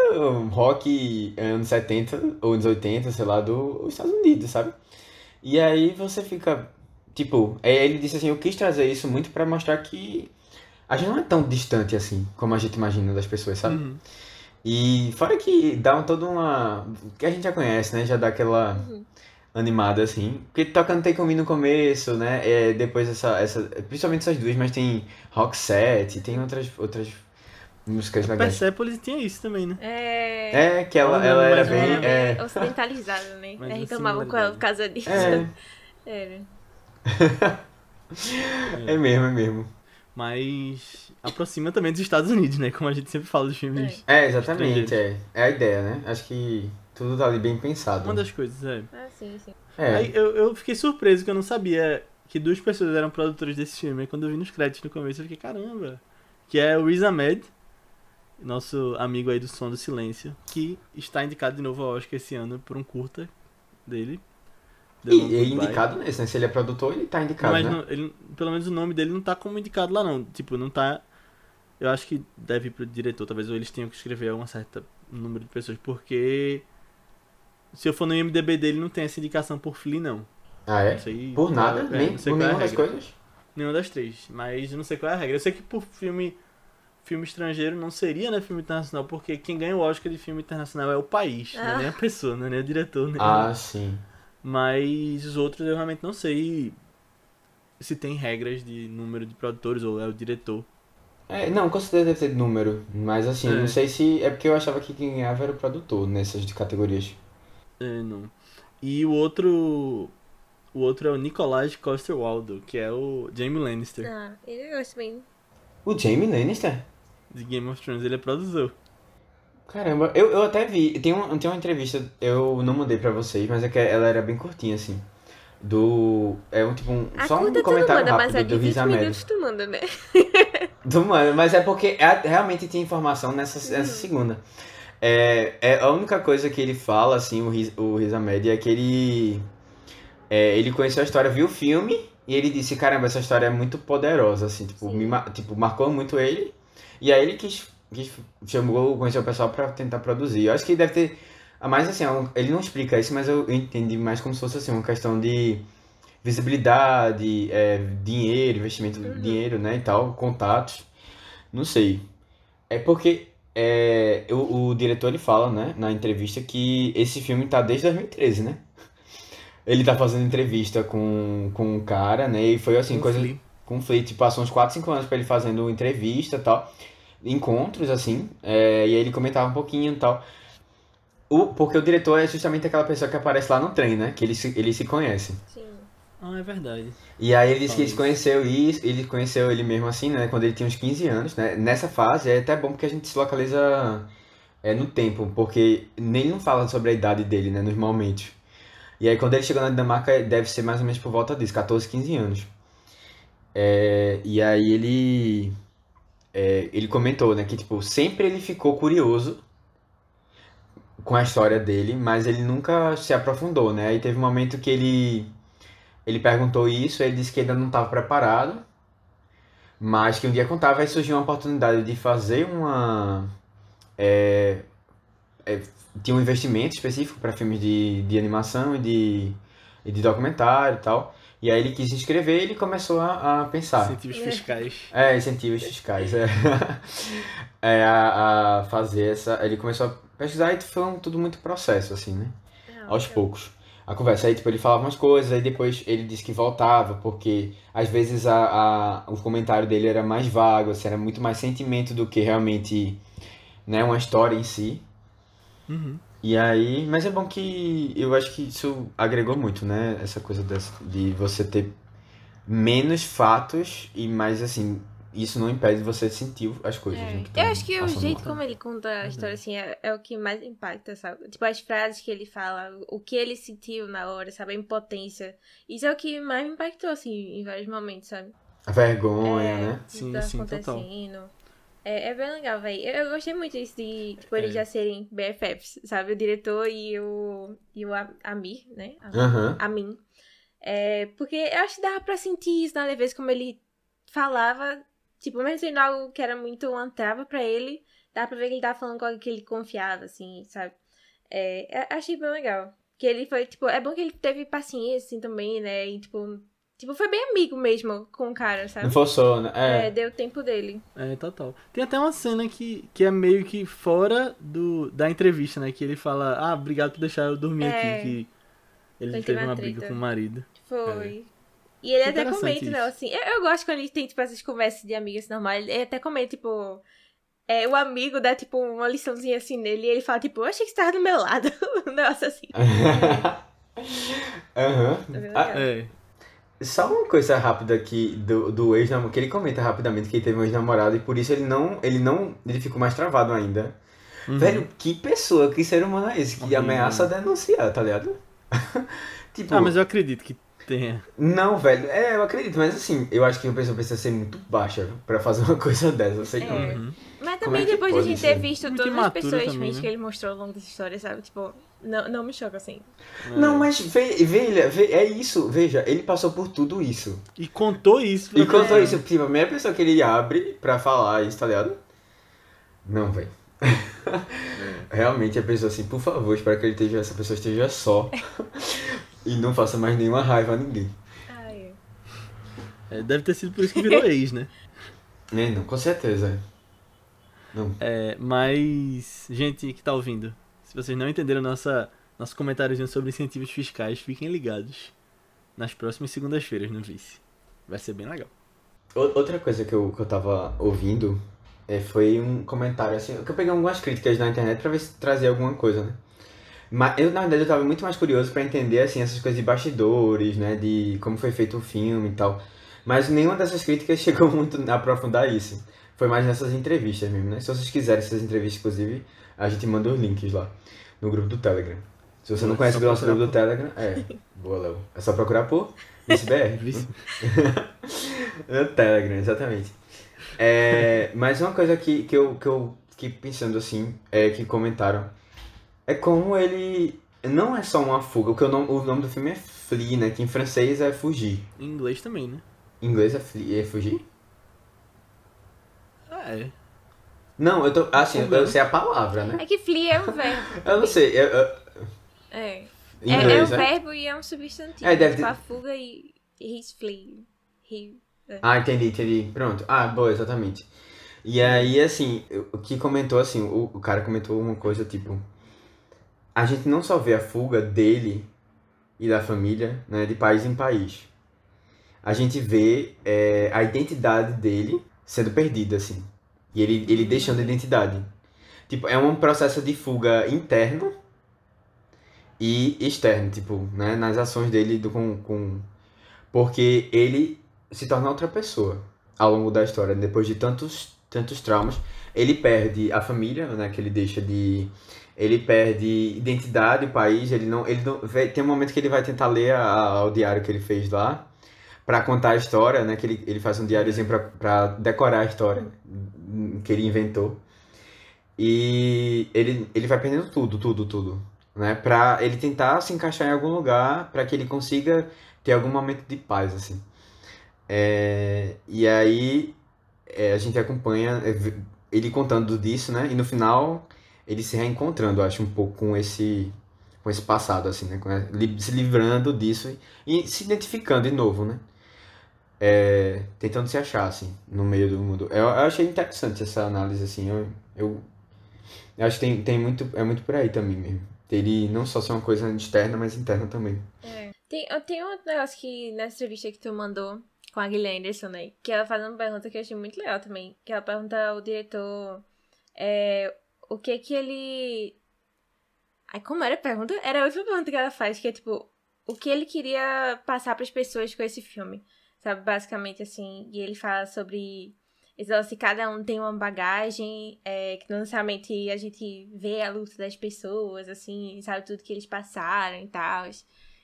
rock é, anos 70 ou anos 80, sei lá, dos Estados Unidos, sabe? E aí você fica. Tipo, aí ele disse assim: eu quis trazer isso muito pra mostrar que a gente não é tão distante assim, como a gente imagina das pessoas, sabe? Uhum. E fora que dá um, toda uma. que a gente já conhece, né? Já dá aquela Uhum. animada assim. Porque tocando Take On Me no começo, né? É, depois essa, essa. Principalmente essas duas, mas tem Rock Set, tem outras, outras músicas legais. Persepolis tinha isso também, né? É. É, que ela, Ela era bem. Era É, bem ocidentalizada, né? Mas A gente assim, tomava com ela por causa disso. é, Era. é mesmo, é mesmo. Mas aproxima também dos Estados Unidos, né? Como a gente sempre fala dos filmes. É, exatamente, é. É a ideia, né? Acho que tudo tá ali bem pensado. Uma das coisas, é. Ah, sim, sim. É. Aí eu, eu fiquei surpreso que eu não sabia que duas pessoas eram produtores desse filme. Aí quando eu vi nos créditos no começo, eu fiquei, caramba. Que é o Riz Ahmed, nosso amigo aí do Som do Silêncio, que está indicado de novo ao Oscar esse ano por um curta dele. The E é indicado nesse, né? Se ele é produtor, ele tá indicado, Mas né? não- ele, pelo menos o nome dele não tá como indicado lá, não. Tipo, não tá. Eu acho que deve ir pro diretor, talvez ou eles tenham que escrever um certo número de pessoas, porque. Se eu for no IMDB dele, não tem essa indicação por Flea, não. Ah, é? Não sei- Por nada? é, nem não sei por qual é a nenhuma das coisas? Nenhuma das três. Mas eu não sei qual é a regra. Eu sei que por filme. Filme estrangeiro não seria, né? Filme internacional, porque quem ganha o Oscar de filme internacional é o país, não é Ah. nem a pessoa, não é nem o diretor, nem Ah, sim. Mas os outros eu realmente não sei se tem regras de número de produtores ou é o diretor. É, não, com certeza deve ter número. Mas assim, É. não sei se. É porque eu achava que quem ganhava era o produtor nessas de categorias. É, não. E o outro. O outro é o Nicolás Coster-Waldau, que é o Jamie Lannister Ah, ele gosta bem. O Jamie Lannister? de Game of Thrones. Ele é produtor. Caramba, eu, eu até vi. Tem, um, tem uma entrevista, eu não mandei pra vocês, mas é que ela era bem curtinha, assim. Do. É um tipo um. A só um tu comentário manda, mas rápido a do de 20 Riz minutos tu manda, né? Do mano, mas é porque é- realmente tinha informação nessa, nessa segunda. É, é a única coisa que ele fala, assim, o Riz, o Riz Ahmed, é que ele. é, ele conheceu a história, viu o filme, e ele disse, caramba, essa história é muito poderosa, assim, tipo, Sim. me, tipo marcou muito ele. E aí ele quis, quis chamou, conheceu o pessoal pra tentar produzir. Eu acho que deve ter. a Mais assim, é ele não explica isso, mas eu entendi mais como se fosse assim, uma questão de visibilidade, é, dinheiro, investimento de dinheiro, né, e tal, contatos. Não sei. É porque é, o, o diretor ele fala, né, na entrevista que esse filme tá desde 2013, né? Ele tá fazendo entrevista com, com um cara, né? E foi assim, Com coisa Flea. com o Flea, tipo, passou uns 4, 5 anos pra ele fazendo entrevista e tal. Encontros, assim. é, e aí ele comentava um pouquinho e tal. O, porque o diretor é justamente aquela pessoa que aparece lá no trem, né? Que ele se, ele se conhece. Sim. Ah, é verdade. E aí ele disse que ele conheceu isso, ele conheceu ele mesmo assim, né? Quando ele tinha uns 15 anos, né? Nessa fase é até bom porque a gente se localiza é, no tempo, porque nem ele não fala sobre a idade dele, né? Normalmente. E aí quando ele chegou na Dinamarca deve ser mais ou menos por volta disso, 14, 15 anos. É, e aí ele é, ele comentou, né, que tipo, sempre ele ficou curioso com a história dele, mas ele nunca se aprofundou, né? Aí teve um momento que ele ele perguntou isso, ele disse que ainda não estava preparado, mas que um dia contava, aí surgiu uma oportunidade de fazer uma. é, é, tinha um investimento específico para filmes de, de animação e de, e de documentário e tal. E aí ele quis se inscrever e ele começou a, a pensar. Incentivos fiscais. É, incentivos fiscais, é. É, a, a fazer essa. Ele começou a pesquisar e foi um- tudo muito processo, assim, né? Ah, aos poucos. A conversa aí, tipo, ele falava umas coisas, aí depois ele disse que voltava, porque às vezes a, a, o comentário dele era mais vago, assim, era muito mais sentimento do que realmente, né, uma história em si. Uhum. E aí, mas é bom que eu acho que isso agregou muito, né, essa coisa dessa, de você ter menos fatos e mais, assim, isso não impede você sentir as coisas, né, É, eu tão acho que o jeito como ele conta a história, assim, é, é o que mais impacta, sabe? Tipo, as frases que ele fala, o que ele sentiu na hora, sabe? A impotência. Isso é o que mais me impactou, assim, em vários momentos, sabe? A vergonha, é, né? o que Sim, tá sim, total. É, é bem legal, velho. Eu, eu gostei muito disso de, tipo, eles É. já serem BFFs, sabe? O diretor e o, e o Amir, né? Aham. Amin. É, porque eu acho que dava pra sentir isso na leveza como ele falava, tipo, mesmo sendo algo que era muito uma trava pra ele, dava pra ver que ele tava falando com algo que ele confiava, assim, sabe? É, eu achei bem legal. Que ele foi, tipo, é bom que ele teve paciência, assim, também, né? E, tipo, tipo foi bem amigo mesmo com o cara, sabe? Não forçou, né? É, É. deu o tempo dele. É, total. Tem até uma cena que, que é meio que fora do, da entrevista, né? Que ele fala, ah, obrigado por deixar eu dormir É. aqui, que ele Ele teve uma uma briga com o marido. Foi. E ele até comenta, não, isso. assim, eu, eu gosto quando ele tem, tipo, essas conversas de amigas normais, ele até comenta, tipo, é, o amigo dá, tipo, uma liçãozinha assim nele, e ele fala, tipo, eu achei que você tava do meu lado, um negócio assim. Aham. É Ah, legal. É. Só uma coisa rápida aqui do, do ex-namorado, que ele comenta rapidamente que ele teve um ex-namorado e por isso ele não, ele não, ele ficou mais travado ainda. Uhum. Velho, que pessoa, que ser humano é esse que Horrível. ameaça denunciar, tá ligado? tipo, Ah, mas eu acredito que tenha. não, velho, é, eu acredito, mas assim, eu acho que a pessoa precisa ser muito baixa pra fazer uma coisa dessa, sei não, É. velho. Uhum. Mas é também que depois de a gente ter visto Muito todas as pessoas também, ruins né? que ele mostrou ao longo dessa história, sabe? Tipo, Não, não me choca assim. Não, mas ve- veja, ve- é isso, veja, ele passou por tudo isso. E contou isso E contou isso, tipo, a primeira pessoa que ele abre pra falar isso, tá ligado? Não, velho. Realmente a pessoa assim, por favor, espero que ele esteja, essa pessoa esteja só. e não faça mais nenhuma raiva a ninguém. Ai. É, deve ter sido por isso que virou ex, né? É, não, com certeza. Não. É, mas, gente que tá ouvindo, se vocês não entenderam nossa, nosso comentáriozinho sobre incentivos fiscais, fiquem ligados nas próximas segundas-feiras no Vice. Vai ser bem legal. Outra coisa que eu, que eu tava ouvindo é, foi um comentário assim, que eu peguei algumas críticas na internet pra ver se trazia alguma coisa, né? Mas eu, na verdade, eu tava muito mais curioso pra entender, assim, essas coisas de bastidores, né? De como foi feito o filme e tal. Mas nenhuma dessas críticas chegou muito a aprofundar isso. Foi mais nessas entrevistas mesmo, né? Se vocês quiserem essas entrevistas, inclusive, a gente manda os links lá no grupo do Telegram. Se você não conhece o nosso grupo do Telegram, é. Boa, Léo. É só procurar por ViceBR. Vice. No Telegram, exatamente. É, mas uma coisa que, que eu que eu fiquei pensando assim, é que comentaram, é como ele não é só uma fuga, porque o nome, o nome do filme é Flee, né? Que em francês é fugir. Em inglês também, né? Em inglês é, flee, é fugir? É. Não, eu tô. Assim, Fuga, eu né? sei a palavra, né? É que flee é um verbo. Eu não sei. eu- eu- É. em É, é um inglês, né? verbo e é um substantivo. É, deve tipo, ter- a fuga e he's flee. He... Ah, entendi, entendi. Pronto. Ah, boa, exatamente. E aí, assim, o que comentou, assim, o, o cara comentou uma coisa, tipo... A gente não só vê a fuga dele e da família, né, de país em país. A gente vê é, a identidade dele sendo perdida, assim. E ele, ele deixando a identidade. Tipo, é um processo de fuga interno e externo, tipo, né, nas ações dele do, com, com... Porque ele se torna outra pessoa ao longo da história, depois de tantos, tantos traumas. Ele perde a família, né, que ele deixa de... Ele perde identidade, o país, ele não... Ele não tem um momento que ele vai tentar ler a, a- o diário que ele fez lá, pra contar a história, né, que ele, ele faz um diáriozinho pra decorar a história que ele inventou. E ele, ele vai perdendo tudo, tudo, tudo, né, pra ele tentar se encaixar em algum lugar, pra que ele consiga ter algum momento de paz, assim. É, e aí é, a gente acompanha é, ele contando disso, né? E no final ele se reencontrando, acho, um pouco com esse com esse passado, assim, né? se livrando disso e se identificando de novo, né? É, tentando se achar, assim, no meio do mundo. Eu, eu achei interessante essa análise, assim. Eu, eu, eu acho que tem, tem muito, é muito por aí também mesmo. Ele não só ser uma coisa externa, mas interna também. É. Tem, tenho outro negócio que nessa entrevista que tu mandou com a Guilherme Anderson, né? Que ela faz uma pergunta que eu achei muito legal também. Que ela pergunta ao diretor é, o que que ele. Ai, como era a pergunta? Era a última pergunta que ela faz, que é tipo, o que ele queria passar pras pessoas com esse filme. Sabe, basicamente assim. E ele fala sobre. Então, se cada um tem uma bagagem, é, que não necessariamente a gente vê a luta das pessoas, assim, sabe, tudo que eles passaram e tal.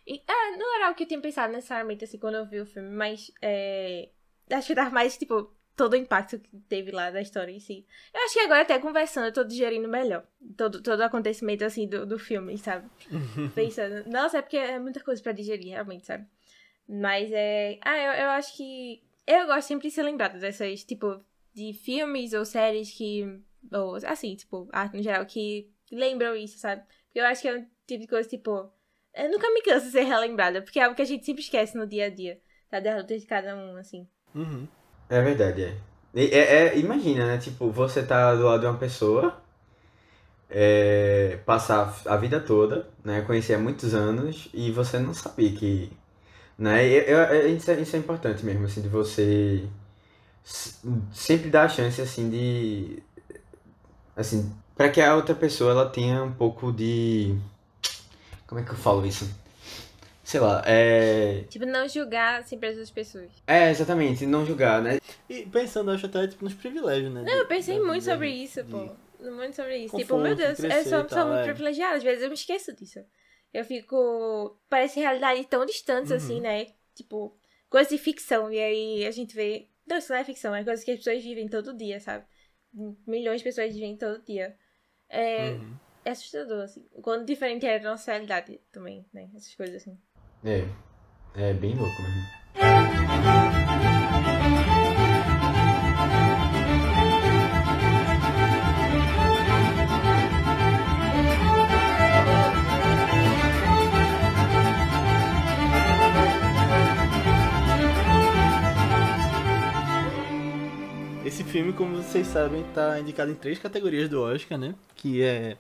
E, é, não era o que eu tinha pensado necessariamente, assim, quando eu vi o filme, mas é, acho que tava mais, tipo, todo o impacto que teve lá da história em si. Eu acho que agora, até conversando, eu tô digerindo melhor todo, todo o acontecimento, assim, do, do filme, sabe? Pensando, nossa, é porque é muita coisa pra digerir, realmente, sabe? Mas é. Ah, eu, eu acho que. Eu gosto sempre de ser lembrada dessas, tipo, de filmes ou séries que. Ou, assim, tipo, arte no geral, que lembram isso, sabe? Porque eu acho que é um tipo de coisa, tipo. Eu nunca me canso de ser relembrada, porque é algo que a gente sempre esquece no dia a dia, tá? Da luta de cada um, assim. Uhum. É verdade, é. É- é- imagina, né? Tipo, você tá do lado de uma pessoa, é, passar a vida toda, né? Conhecer há muitos anos e você não sabia que. Né? Eu- é- isso, é, isso é importante mesmo, assim, de você sempre dar a chance, assim, de. Assim, para que a outra pessoa ela tenha um pouco de. Como é que eu falo isso? Sei lá, é. Tipo, não julgar sempre as outras pessoas. É, exatamente, não julgar, né? E pensando, eu acho até tipo, nos privilégios, né? Não, eu pensei muito sobre de- isso, de- pô. Muito sobre isso. tipo, meu Deus, eu sou uma pessoa muito é. privilegiada. Às vezes eu me esqueço disso. Eu fico. Parece realidade tão distantes, Uhum. assim, né? Tipo, coisas de ficção. E aí a gente vê. Não, isso não é ficção, é coisas que as pessoas vivem todo dia, sabe? Milhões de pessoas vivem todo dia. É, Uhum. é assustador, assim. O quanto diferente é da nossa realidade também, né? Essas coisas assim. É. É bem louco mesmo. Esse filme, como vocês sabem, tá indicado em três categorias do Oscar, né? Que é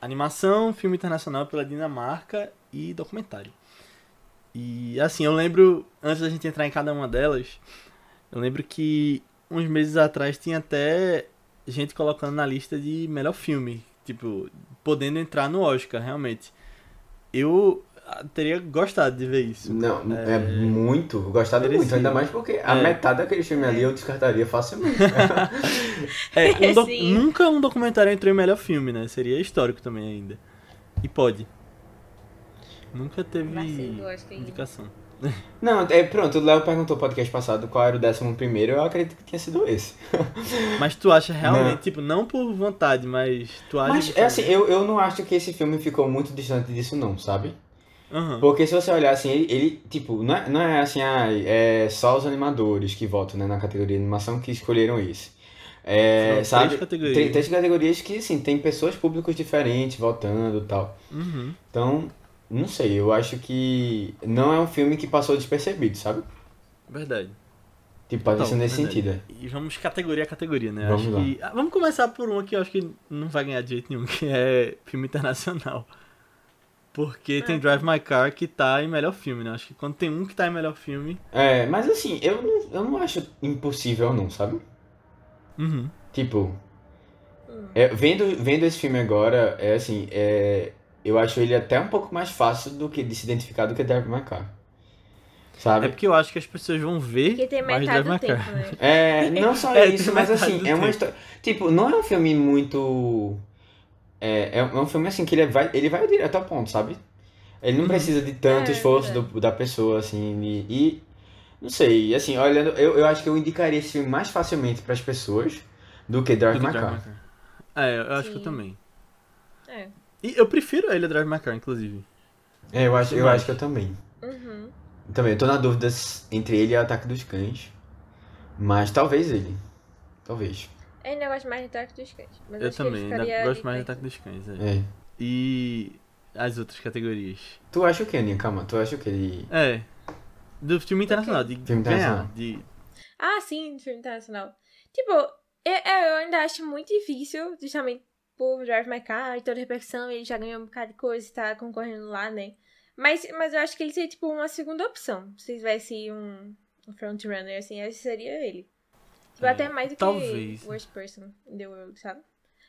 animação, filme internacional pela Dinamarca e documentário. E assim, eu lembro, antes da gente entrar em cada uma delas, eu lembro que uns meses atrás tinha até gente colocando na lista de melhor filme, tipo, podendo entrar no Oscar, realmente. Eu teria gostado de ver isso. Não, é, muito. Gostado muito. Merecido. Ainda mais porque a É. metade daquele filme ali eu descartaria facilmente. É, um Sim. nunca um documentário entrou em melhor filme, né? Seria histórico também ainda. E pode. Nunca teve Vacilo, indicação. Não, é pronto, o Léo perguntou no podcast passado qual era o décimo primeiro, eu acredito que tinha sido esse. Mas tu acha realmente, Não. tipo, não por vontade, mas tu acha Mas que é assim, eu, eu não acho que esse filme ficou muito distante disso não, sabe? Aham. Porque se você olhar assim, ele, ele, tipo, não é, não é assim, ah, é só os animadores que votam, né, na categoria de animação que escolheram esse. É, sabe? três categorias. Tem- Três categorias que, assim, tem pessoas públicos diferentes votando e tal. Uhum. Então, não sei, eu acho que não é um filme que passou despercebido, sabe? Verdade. Tipo, pode Então, ser nesse verdade. sentido. E vamos categoria a categoria, né? Vamos acho lá. que. Ah, vamos começar por uma que eu acho que não vai ganhar de jeito nenhum, que é filme internacional. Porque tem É. Drive My Car que tá em melhor filme, né? Acho que quando tem um que tá em melhor filme. É, mas assim, eu não, eu não acho impossível não, sabe? Uhum. Tipo, é, vendo, vendo esse filme agora, é assim, é, eu acho ele até um pouco mais fácil do que de se identificar do que Drive My Car. Sabe? É porque eu acho que as pessoas vão ver Porque tem mais metade Drive do My tempo, Car. né? É, não só É, isso, tem mas assim, é uma tempo. história. Tipo, não é um filme muito. É, é um é um filme assim que ele vai, ele vai direto ao ponto, sabe? Ele não Uhum. precisa de tanto É, esforço do- da pessoa, assim, e, e- Não sei, assim, olhando, eu, eu acho que eu indicaria esse filme mais facilmente pras pessoas do que Drive My Car. É, eu acho que eu Sim. também. É. E eu prefiro ele a Drive My Car, inclusive. É, eu acho, eu acho que eu também. Uhum. Também, eu tô na dúvida se- entre ele e o Ataque dos Cães. Mas talvez ele. Talvez. Eu ainda gosto mais de Ataque dos Cães. Mas eu que também, ainda gosto mais de. Ataque dos Cães. É. É. E as outras categorias. Tu acha o que, Aninha? Calma, tu acha o que ele. É. Do filme internacional, de Filme ganhar. internacional. De... Ah, sim, de filme internacional. Tipo, eu, eu ainda acho muito difícil, justamente por Drive My Car e toda a repercussão, ele já ganhou um bocado de coisa e tá concorrendo lá, né? Mas, mas eu acho que ele seria, tipo, uma segunda opção. Se tivesse um, um frontrunner, assim, acho que seria ele. Tipo, É, até mais do talvez. que Worst Person in the World, sabe?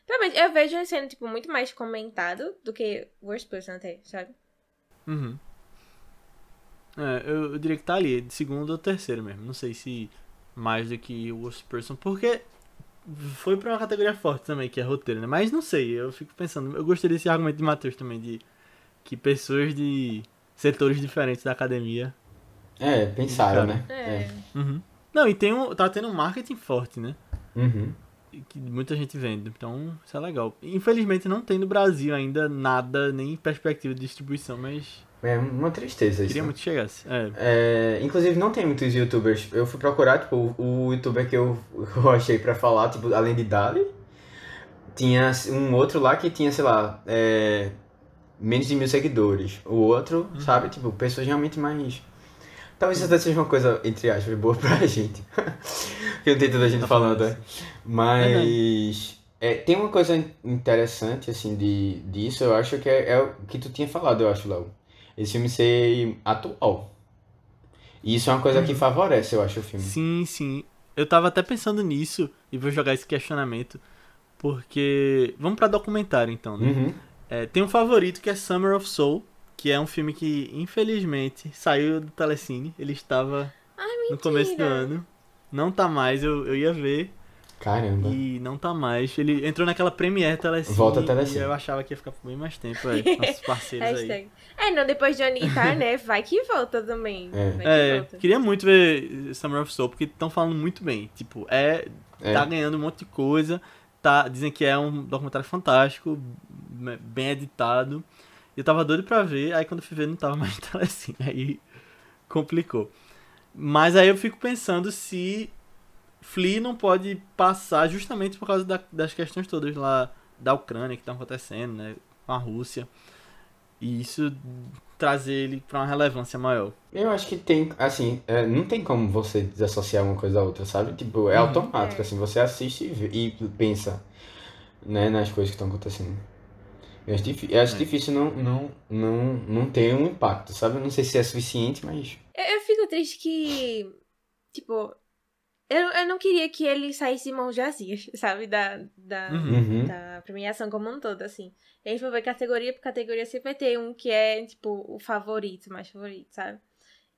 Pelo menos, eu vejo ele sendo, tipo, muito mais comentado do que Worst Person até, sabe? Uhum. É, eu, eu diria que tá ali, de segundo ou terceiro mesmo. Não sei se mais do que Worst Person, porque foi pra uma categoria forte também, que é roteiro, né? Mas não sei, eu fico pensando, eu gostei desse argumento de Matheus também, de que pessoas de setores diferentes da academia. É, pensaram, Cara. né? É. Uhum. Não, e tem um, tá tendo um marketing forte, né? Uhum. que muita gente vende. Então, isso é legal. Infelizmente não tem no Brasil ainda nada, nem perspectiva de distribuição, mas É uma tristeza isso. queria muito que chegasse. É. É, inclusive não tem muitos youtubers. Eu fui procurar, tipo, o, o youtuber que eu, eu achei pra falar, tipo, além de Dali, tinha um outro lá que tinha, sei lá, é, menos de mil seguidores. O outro, Uhum. sabe, tipo, pessoas realmente mais. Talvez isso até seja uma coisa, entre aspas, boa pra gente. Porque não tem tanta gente Tá falando, né? Mas. é, tem uma coisa interessante, assim, de, disso, eu acho que é, é o que tu tinha falado, eu acho, Léo. Esse filme ser atual. E isso é uma coisa que favorece, eu acho, o filme. Sim, sim. Eu tava até pensando nisso e vou jogar esse questionamento. Porque. Vamos pra documentário então, né? Uhum. É, tem um favorito que é Summer of Soul, que é um filme que, infelizmente, saiu do Telecine. Ele estava no começo do ano. Não tá mais, eu, eu ia ver. Caramba. E não tá mais. Ele entrou naquela Premiere Telecine. Volta Telecine. E eu achava que ia ficar por bem mais tempo, é. Nossos parceiros aí. É, não, depois de Guitar, né? Vai que volta também. É. Vai que É, volta. queria muito ver Summer of Soul, porque estão falando muito bem. Tipo, é, É. Tá ganhando um monte de coisa. Tá, dizem que é um documentário fantástico, bem editado. Eu tava doido pra ver, aí quando eu fui ver não tava mais assim, aí complicou. Mas aí eu fico pensando se Flea não pode passar justamente por causa da, das questões todas lá da Ucrânia que estão acontecendo, né, com a Rússia. E isso trazer ele para uma relevância maior. Eu acho que tem, assim, é, não tem como você desassociar uma coisa da outra, sabe? Tipo, é uhum. automático, é. assim, você assiste e, e pensa, né, nas coisas que estão acontecendo. Eu acho, eu acho é. difícil não, não, não, não ter um impacto, sabe? Eu não sei se é suficiente, mas... Eu, eu fico triste que, tipo, eu, eu não queria que ele saísse de mãos vazias, sabe? Da, da, uhum. da premiação como um todo, assim. E a gente vai ver categoria por categoria, sempre vai ter um que é, tipo, o favorito, mais favorito, sabe?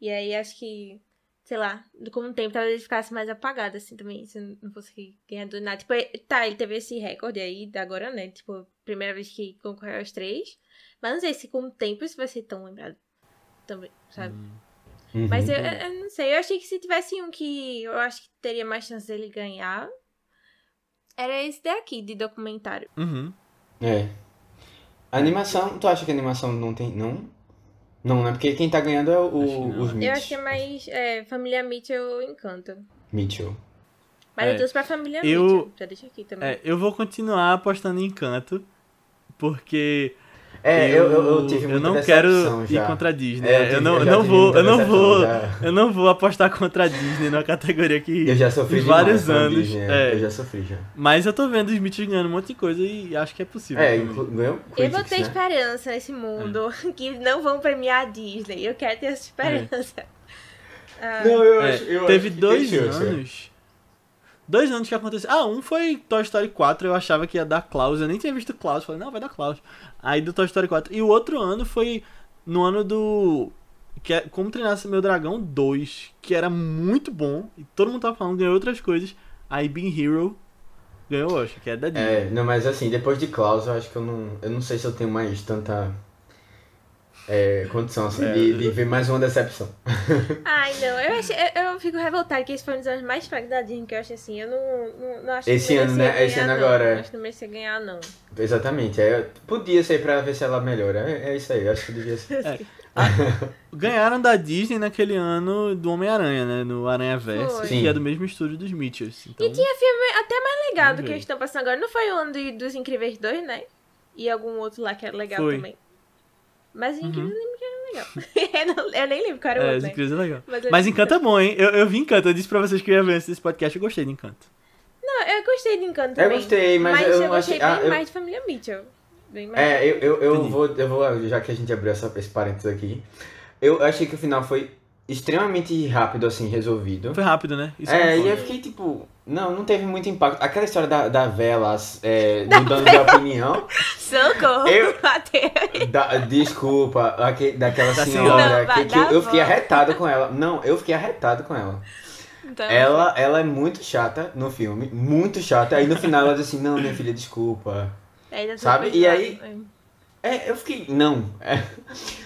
E aí acho que, sei lá, com o tempo talvez ele ficasse mais apagado, assim, também, se não fosse ganhador nada. Tipo, tá, ele teve esse recorde aí da agora, né? Tipo, primeira vez que concorreu aos três. Mas não sei se com o tempo isso vai ser tão lembrado também, sabe? Hum. Uhum. Mas eu, eu, não sei, eu achei que se tivesse um que eu acho que teria mais chance dele ganhar, era esse daqui, de documentário. Uhum. É. A animação, tu acha que a animação não tem. Não? Não, né? Porque quem tá ganhando é o, os Mitch. Eu acho que é mais é, Família Mitchell Encanto. Mitchell. Mas é. eu trouxe pra Família eu, Mitchell. Já deixa aqui também. É, eu vou continuar apostando em Encanto, porque é, eu, eu, eu tive Eu não quero já. ir contra a Disney. É, eu, tive, não, eu não vou, eu não vou, já. eu não vou apostar contra a Disney numa categoria que eu já sofri vários anos. Disney, é. Eu já sofri já. Mas eu tô vendo os Smiths ganhando um monte de coisa e acho que é possível. É, ganhou Eu vou ter né? esperança nesse mundo é. que não vão premiar a Disney. Eu quero ter essa esperança. Ah. Não, eu é, acho, eu Teve dois anos. Dois anos que aconteceu. Ah, um foi Toy Story 4, eu achava que ia dar Klaus. Eu nem tinha visto Klaus. Falei, não, vai dar Klaus. Aí do Toy Story 4. E o outro ano foi no ano do. Que é Como Treinar Meu Dragão 2, que era muito bom. E todo mundo tava falando, ganhou outras coisas. Aí Bean Hero ganhou, acho que é da Disney. É, não, mas assim, depois de Klaus, eu acho que eu não. Eu não sei se eu tenho mais tanta é, condição, assim, é. de, de, ver mais uma decepção. Ai, não, eu, achei, eu, eu fico revoltada que esse foi um dos anos mais fracos da Disney, que eu acho assim, eu não, não, não acho esse que ano, né? Esse ano agora. Não. Acho que não merecia ganhar, não. Exatamente, é, podia ser pra ver se ela melhora, é, é isso aí, acho que devia ser. É. Ganharam da Disney naquele ano do Homem-Aranha, né? No Aranha Verso, que é do mesmo estúdio dos Mitchells. Então... E tinha filme até mais legal do que eles estão passando agora. Não foi o ano dos Incríveis 2, né? E algum outro lá que era legal foi. também. Mas Incríveis uhum. eu lembro que era legal. eu, nem lembro qual era o é, outro. É, Incríveis é legal. Mas, Mas Encanto é bom, hein? Eu, eu vi Encanto. Eu disse pra vocês que eu ia ver esse podcast. Eu gostei de Encanto. Não, eu gostei de Encanto também. Eu gostei, mas, mas eu, eu gostei achei, bem ah, eu... mais de Família Mitchell. Bem mais. É, eu, eu, eu vou, eu vou, já que a gente abriu essa, esse parênteses aqui, eu achei que o final foi extremamente rápido, assim, resolvido. Foi rápido, né? Isso é, e eu fiquei tipo. Não, não teve muito impacto. Aquela história da, da vela é, mudando de opinião. Socorro! Eu, da, desculpa, aquele, daquela da senhora. Não, que, que eu, eu fiquei arretado com ela. Não, eu fiquei arretado com ela. Então... Ela, ela é muito chata no filme, muito chata. Aí no final ela diz assim: Não, minha filha, desculpa. É, Sabe? E aí. É, eu fiquei. Não. É,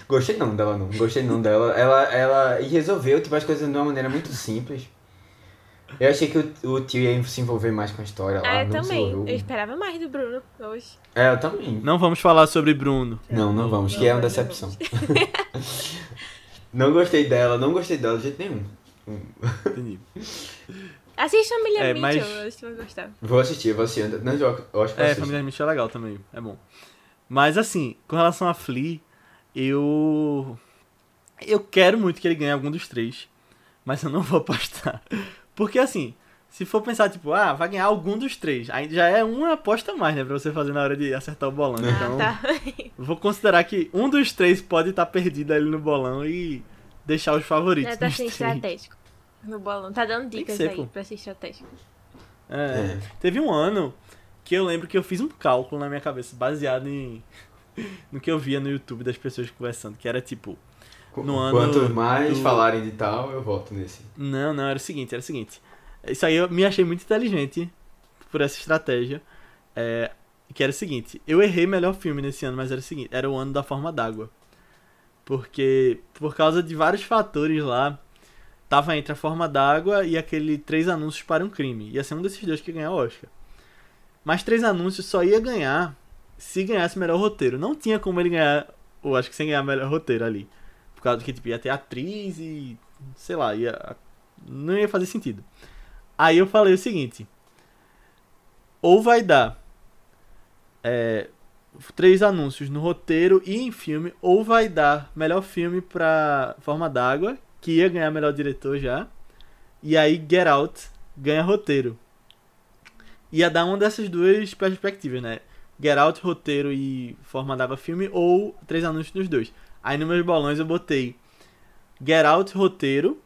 gostei não dela, não. Gostei não dela. Ela, ela. E resolveu, tipo, as coisas de uma maneira muito simples. Eu achei que o, o tio ia se envolver mais com a história lá. Ah, eu também. Eu esperava mais do Bruno hoje. É, eu também. Não vamos falar sobre Bruno. Não, não vamos, que é uma decepção. não gostei dela, não gostei dela de jeito nenhum. Entendi. Assiste Família é, Mitchell, mas... eu acho que vai gostar. Vou assistir, vou assistir. Não, eu acho que É, Família Mitchell é legal também, é bom. Mas assim, com relação a Flea, eu. Eu quero muito que ele ganhe algum dos três. Mas eu não vou apostar. Porque assim, se for pensar, tipo, ah, vai ganhar algum dos três. Aí já é uma aposta a mais, né? Pra você fazer na hora de acertar o bolão. Ah, então, tá. vou considerar que um dos três pode estar tá perdido ali no bolão e deixar os favoritos. É, tá sendo estratégico. No bolão. Tá dando dicas ser, aí pô. pra ser estratégico. É, é. Teve um ano que eu lembro que eu fiz um cálculo na minha cabeça, baseado em no que eu via no YouTube das pessoas conversando, que era tipo. No ano Quanto mais do... falarem de tal, eu voto nesse. Não, não, era o seguinte, era o seguinte. Isso aí eu me achei muito inteligente por essa estratégia. É, que era o seguinte, eu errei melhor filme nesse ano, mas era o seguinte, era o ano da forma d'água. Porque, por causa de vários fatores lá, tava entre a forma d'água e aquele três anúncios para um crime. Ia ser um desses dois que ia ganhar o Oscar. Mas Três Anúncios só ia ganhar se ganhasse melhor roteiro. Não tinha como ele ganhar, acho que sem ganhar melhor roteiro ali. Por causa que tipo, ia ter atriz e. sei lá, ia, não ia fazer sentido. Aí eu falei o seguinte: ou vai dar é, três anúncios no roteiro e em filme, ou vai dar melhor filme pra Forma d'Água, que ia ganhar melhor diretor já, e aí Get Out ganha roteiro. Ia dar uma dessas duas perspectivas, né? Get Out, roteiro e Forma d'Água filme, ou três anúncios nos dois. Aí nos meus bolões eu botei Get Out, roteiro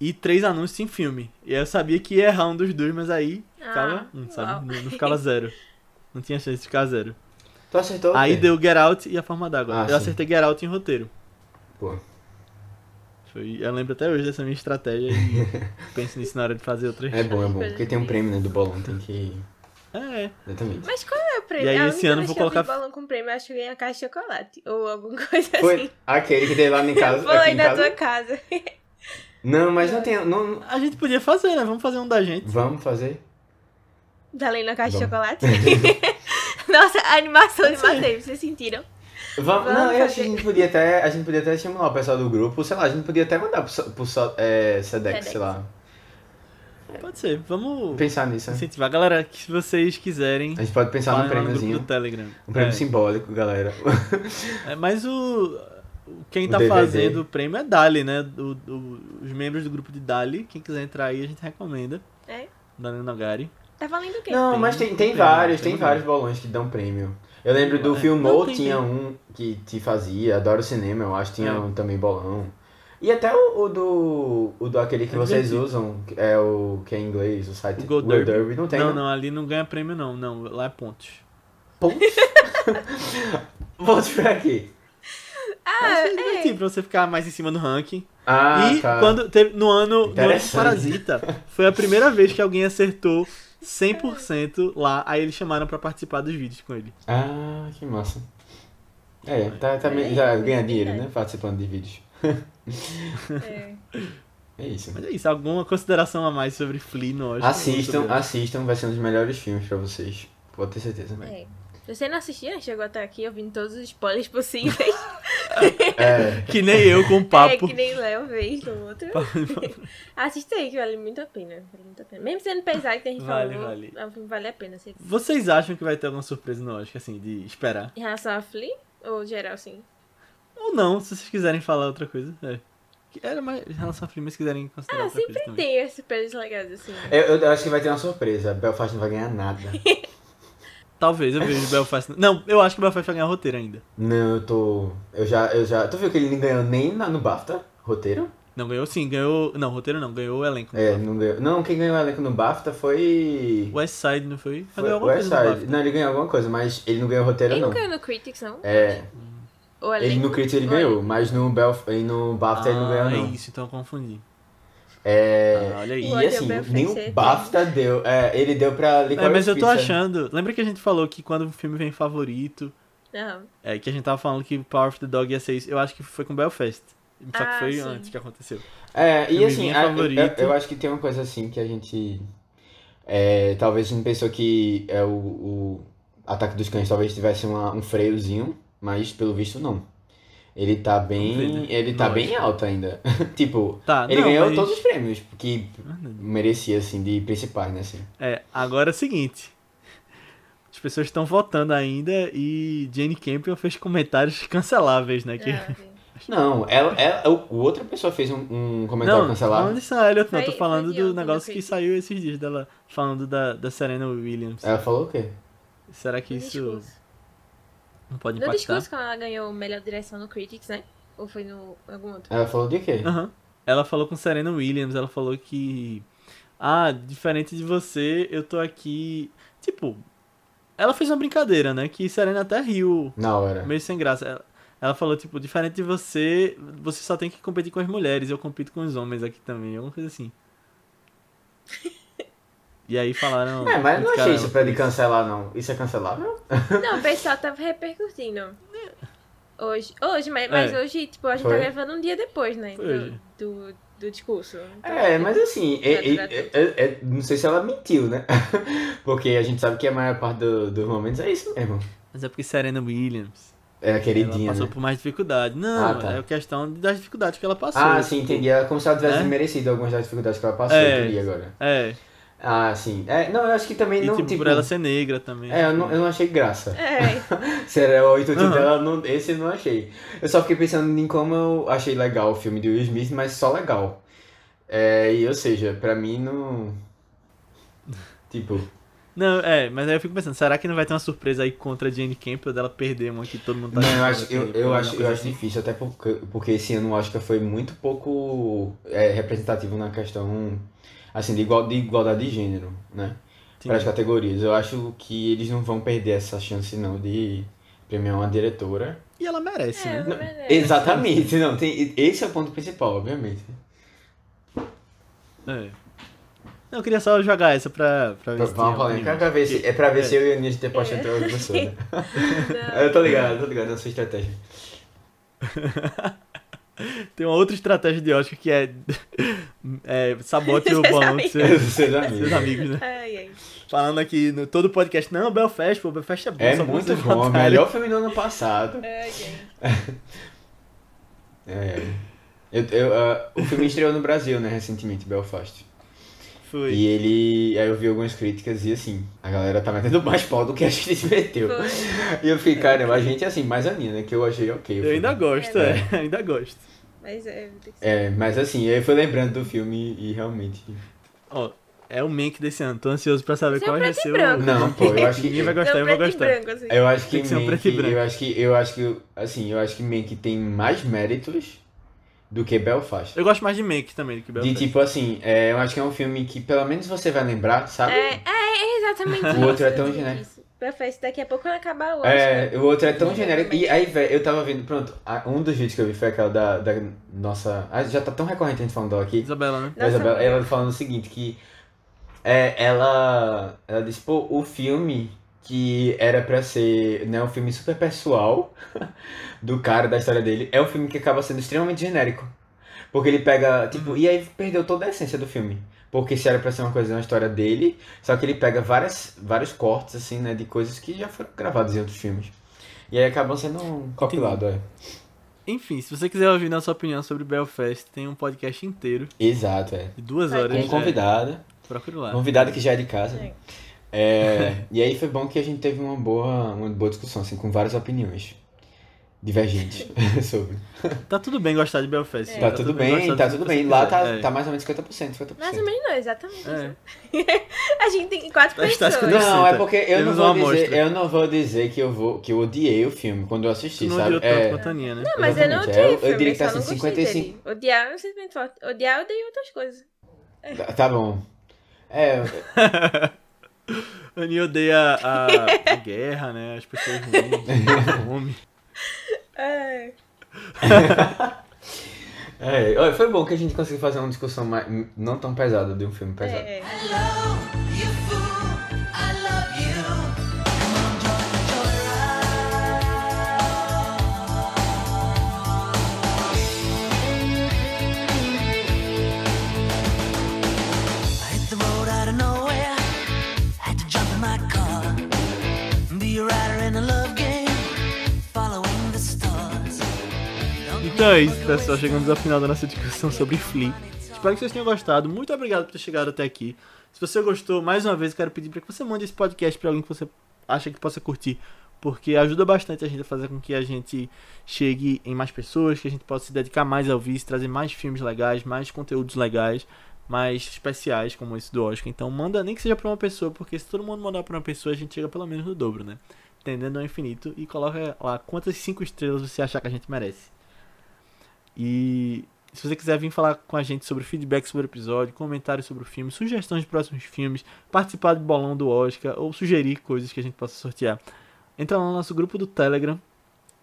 e três anúncios em filme. E aí eu sabia que ia errar um dos dois, mas aí ficava Ah, um, sabe? Não, não ficava zero. Não tinha chance de ficar zero. Tu acertou Aí deu Get Out e a Forma d'Água. Ah, eu sim. acertei Get Out em roteiro. Pô. Foi, eu lembro até hoje dessa minha estratégia e penso nisso na hora de fazer outras. É bom, é bom. Porque tem um prêmio, né, do bolão, tem que... É, Exatamente. Mas qual é o prêmio? E aí, a esse ano vou eu colocar- vi balão com prêmio, eu acho que eu ganhei a caixa de chocolate. Ou alguma coisa Foi assim. aquele que dei lá em casa. Foi na casa. tua casa. Não, mas não tem... Não... a gente podia fazer, né? Vamos fazer um da gente. Vamos fazer? Tá lendo a caixa de Vamos. chocolate? Nossa, a animação de. Matheus, vocês sentiram? Vamos, Vamos não, eu acho que a gente podia até, a gente podia até estimular o pessoal do grupo, sei lá, a gente podia até mandar pro, pro é, Sedex, Sedex. sei lá. Pode ser. Vamos Pensar nisso, né? incentivar. Galera, que se vocês quiserem, A gente pode pensar num prêmiozinho. do Telegram. Um prêmio É. simbólico, galera. É, mas o. Quem O tá DVD. fazendo o prêmio é Dali, né? O- o- os membros do grupo de Dali. Quem quiser entrar aí, a gente recomenda. É? Dali Nogari. Tá valendo o quê? Não, Tem- mas tem, tem tem vários, tem tem vários bolões que dão prêmio. Eu lembro do É. Filmou, tinha um que te fazia, Adoro Cinema, eu acho, tinha É. um também bolão. E até o, o do. O do aquele que É vocês usam, que é o que é em inglês, o site O Go Go Derby. não tem. não, não, ali não ganha prêmio, não. Não, lá é pontos. Pontos? Pontos pra quê? Ah, é é. divertido pra você ficar mais em cima do ranking. Ah, e tá. quando teve, no ano, no ano de Interessante. Parasita, foi a primeira vez que alguém acertou 100% lá. Aí eles chamaram pra participar dos vídeos com ele. Ah, que massa. É, tá, tá, É, já é ganha dinheiro, verdade. né? Participando de vídeos. é. É isso. Mas é isso, alguma consideração a mais sobre Flea no Oscar? Assistam, assistam, vai ser um dos melhores filmes pra vocês. Pode ter certeza. É. Se você não assistiu, né, chegou até aqui ouvindo todos os spoilers possíveis. É, Que nem eu com o É, papo. que nem o Léo fez no outro. Assista aí, que vale muito a pena. Vale muito a pena. Mesmo sendo pesado que a gente Vale, falou, vale. é vale a pena. Você... Vocês acham que vai ter alguma surpresa no Oscar, assim, de esperar? Em relação a Flea, ou geral, assim? Ou não, se vocês quiserem falar outra coisa. É. Era mais em relação a mas se quiserem considerar Ah, outra coisa sempre também. tem as surpresas legais, assim. eu, eu acho que vai ter uma surpresa. Belfast não vai ganhar nada. Talvez eu vejo o Belfast. Não, eu acho que o Belfast vai ganhar roteiro ainda. Não, eu tô. Eu já. Eu já. Tu viu que ele não ganhou nem na- no BAFTA? Roteiro? Não, ganhou sim, ganhou. Não, roteiro não, ganhou o elenco. É, não ganhou. Não, quem ganhou o elenco no BAFTA foi. West Side, não foi? Foi ganhou o alguma West coisa no Side. BAFTA. Não, ele ganhou alguma coisa, mas ele não ganhou roteiro, Ele não. não ganhou no Critics, não? É, Ele no Critics ele Ou ganhou, mas no, Belf... e no BAFTA ele não ganhou, Ah, não. É isso, então eu confundi. É. Ah, olha aí. E assim, nem ser o BAFTA deu. É, ele deu pra É, Licorice mas eu tô Pizza. achando. Lembra que a gente falou que quando o filme vem favorito, Não. é que a gente tava falando que Power of the Dog ia ser isso. Eu acho que foi com Belfast. Só que Ah, foi sim. antes que aconteceu. É, e Filme assim, a- eu, eu acho que tem uma coisa assim que a gente. É, talvez a gente pensou que é o, o Ataque dos Cães talvez tivesse uma- um freiozinho, mas pelo visto não. Ele tá bem. Ver, né? Ele tá bem alto ainda. tipo, Tá, ele não, ganhou mas- todos os prêmios que merecia, assim, de principais, né? Assim. É, agora é o seguinte. As pessoas estão votando ainda e Jane Campion fez comentários canceláveis, né? Que... Ah, sim. Não, ela, ela, o- outra pessoa fez um, um comentário Não, cancelado. falando de Sam Elliott, não. Tô falando do negócio não que saiu esses dias dela falando da, da Serena Williams. Ela falou o quê? Será que isso. Não pode No impactar? discurso quando ela ganhou melhor direção no Critics, né? Ou foi no algum outro? Ela falou de quê? Aham. Ela falou com Serena Williams, ela falou que. Ah, diferente de você, eu tô aqui. Tipo, ela fez uma brincadeira, né? Que Serena até riu, Na hora. meio sem graça. Ela, ela falou, tipo, diferente de você, você só tem que competir com as mulheres, eu compito com os homens aqui também, alguma coisa assim. E aí falaram. É, mas eu não achei isso ela pra ele cancelar, não. Isso é cancelável? Não, o pessoal tava repercutindo. Hoje, hoje mas, mas É. hoje, tipo, a gente Foi? tá gravando um dia depois, né? Do, do, do discurso. Então, É, mas assim, é- é- é- é- não sei se ela mentiu, né? Porque a gente sabe que a maior parte do- dos momentos é isso mesmo. Mas é porque Serena Williams. É a Ela queridinha, passou né? por mais dificuldade. Não, Ah, tá. é questão das dificuldades que ela passou. Ah, sim, entendi. Ela como se ela tivesse Né? merecido algumas das dificuldades que ela passou, É. entendi agora. É. Ah, sim. É, não, eu acho que também E não, tipo, tipo... por ela ser negra também. É, eu não, eu não achei graça. É. Se era o atitude Aham. dela, não, esse eu não achei. Eu só fiquei pensando em como eu achei legal o filme de Will Smith, mas só legal. É, e ou seja, pra mim não. Tipo, Não, é, mas aí eu fico pensando, será que não vai ter uma surpresa aí contra a Jane Campbell dela perder uma que todo mundo tá não, eu acho, que eu, eu acho, eu acho assim? difícil, até porque, porque esse ano o Oscar foi muito pouco é, representativo na questão assim, de, igual, de igualdade de gênero, né? Sim. Para as categorias. Eu acho que eles não vão perder essa chance não de premiar uma diretora. E ela merece, É, né? ela Não, merece. exatamente, não, tem, esse é o ponto principal, obviamente. É. Não, eu queria só jogar essa pra, pra ver Pra, se vamos falar, opinião. pra ver se, é pra ver É. se eu e a Aninha tem posto É. entre pessoa. né? Eu tô ligado, eu tô ligado na sua estratégia. Tem uma outra estratégia de Oscar que é, é sabote o Seus balão amigos. dos seus, Seus amigos. seus amigos, né? Ai, ai. Falando aqui no todo podcast, não, Belfast, pô, Belfast é bom. É só muito bom, botarem. melhor filme do ano passado. Ai, ai. É. Eu, eu, ah, o filme estreou no Brasil, né, recentemente, Belfast. Foi. E ele. Aí eu vi algumas críticas e assim, a galera tá metendo mais pau do que a gente meteu. Foi. E eu fiquei, caramba, a gente assim, mais a Nina, que eu achei ok. o Eu ainda gosto, É, é, ainda gosto. Mas é. É, mas assim, aí foi lembrando do filme e realmente. Ó, é o Mank desse ano, tô ansioso pra saber é qual vai ser o... Não, pô, eu acho que. Ninguém vai gostar, eu vou gostar. branco, assim. Eu acho que Tem que ser um preto e branco. eu acho que eu acho que assim, eu acho que Mank tem mais méritos do que Belfast. Eu gosto mais de Mank também do que De Belfast. tipo assim, é, eu acho que é um filme que pelo menos você vai lembrar, sabe? É, é, é exatamente isso. O outro é tão genérico. Perfeito, daqui a pouco quando acabar o É, Oscar. o outro é tão genérico. E aí, velho, eu tava vendo, pronto, um dos vídeos que eu vi foi aquela da, da nossa. Ah, já tá tão recorrente a gente falando dela aqui. Isabela, né? Da Isabela, ela falando o seguinte, que é, ela, ela disse, pô, o filme que era pra ser né, um filme super pessoal do cara, da história dele, é um filme que acaba sendo extremamente genérico. Porque ele pega, tipo, e aí perdeu toda a essência do filme. Porque se era pra ser uma coisa, uma história dele, só que ele pega várias, vários cortes, assim, né, de coisas que já foram gravadas em outros filmes. E aí acabam sendo um compilado, é. Enfim, se você quiser ouvir nossa opinião sobre Belfast, tem um podcast inteiro Exato, é. de duas horas. ter. Com é, convidada. Procure lá. Convidado que já é de casa. É. É, e aí foi bom que a gente teve uma boa, uma boa discussão, assim, com várias opiniões divergentes sobre. Tá tudo bem gostar de Belfast. É. Tá tudo bem, gostar tá do tudo bem. Lá quiser. tá, É. tá mais ou menos 50%, 50%. Mais ou menos não, exatamente É. a gente tem quatro que tá pessoas. Não, é porque eu não, vou dizer, amostra. eu não vou dizer que eu vou que eu odiei o filme quando eu assisti, Tu não sabe? odiou tanto É, quanto a Aninha, né? Não, mas eu não Exatamente, odiei é, o eu- eu filme, diria eu que tá assim, gostei 55. dele. Odiar é um sentimento forte. Odiar eu odeio outras coisas. tá, tá bom. É, A Aninha odeia a, a guerra, né? As pessoas ruins, a fome. É. é, foi bom que a gente conseguiu fazer uma discussão mais, não tão pesada de um filme pesado. É. é isso, pessoal. Chegamos ao final da nossa discussão sobre Flea. Espero que vocês tenham gostado. Muito obrigado por ter chegado até aqui. Se você gostou, mais uma vez, quero pedir para que você mande esse podcast para alguém que você acha que possa curtir. Porque ajuda bastante a gente a fazer com que a gente chegue em mais pessoas, que a gente possa se dedicar mais ao vício, trazer mais filmes legais, mais conteúdos legais, mais especiais como esse do Oscar. Então manda nem que seja para uma pessoa, porque se todo mundo mandar para uma pessoa, a gente chega pelo menos no dobro, né? Tendendo ao infinito. E coloca lá quantas cinco estrelas você achar que a gente merece. E se você quiser vir falar com a gente sobre feedback sobre o episódio, comentários sobre o filme, sugestões de próximos filmes, participar do bolão do Oscar ou sugerir coisas que a gente possa sortear, entra lá no nosso grupo do Telegram.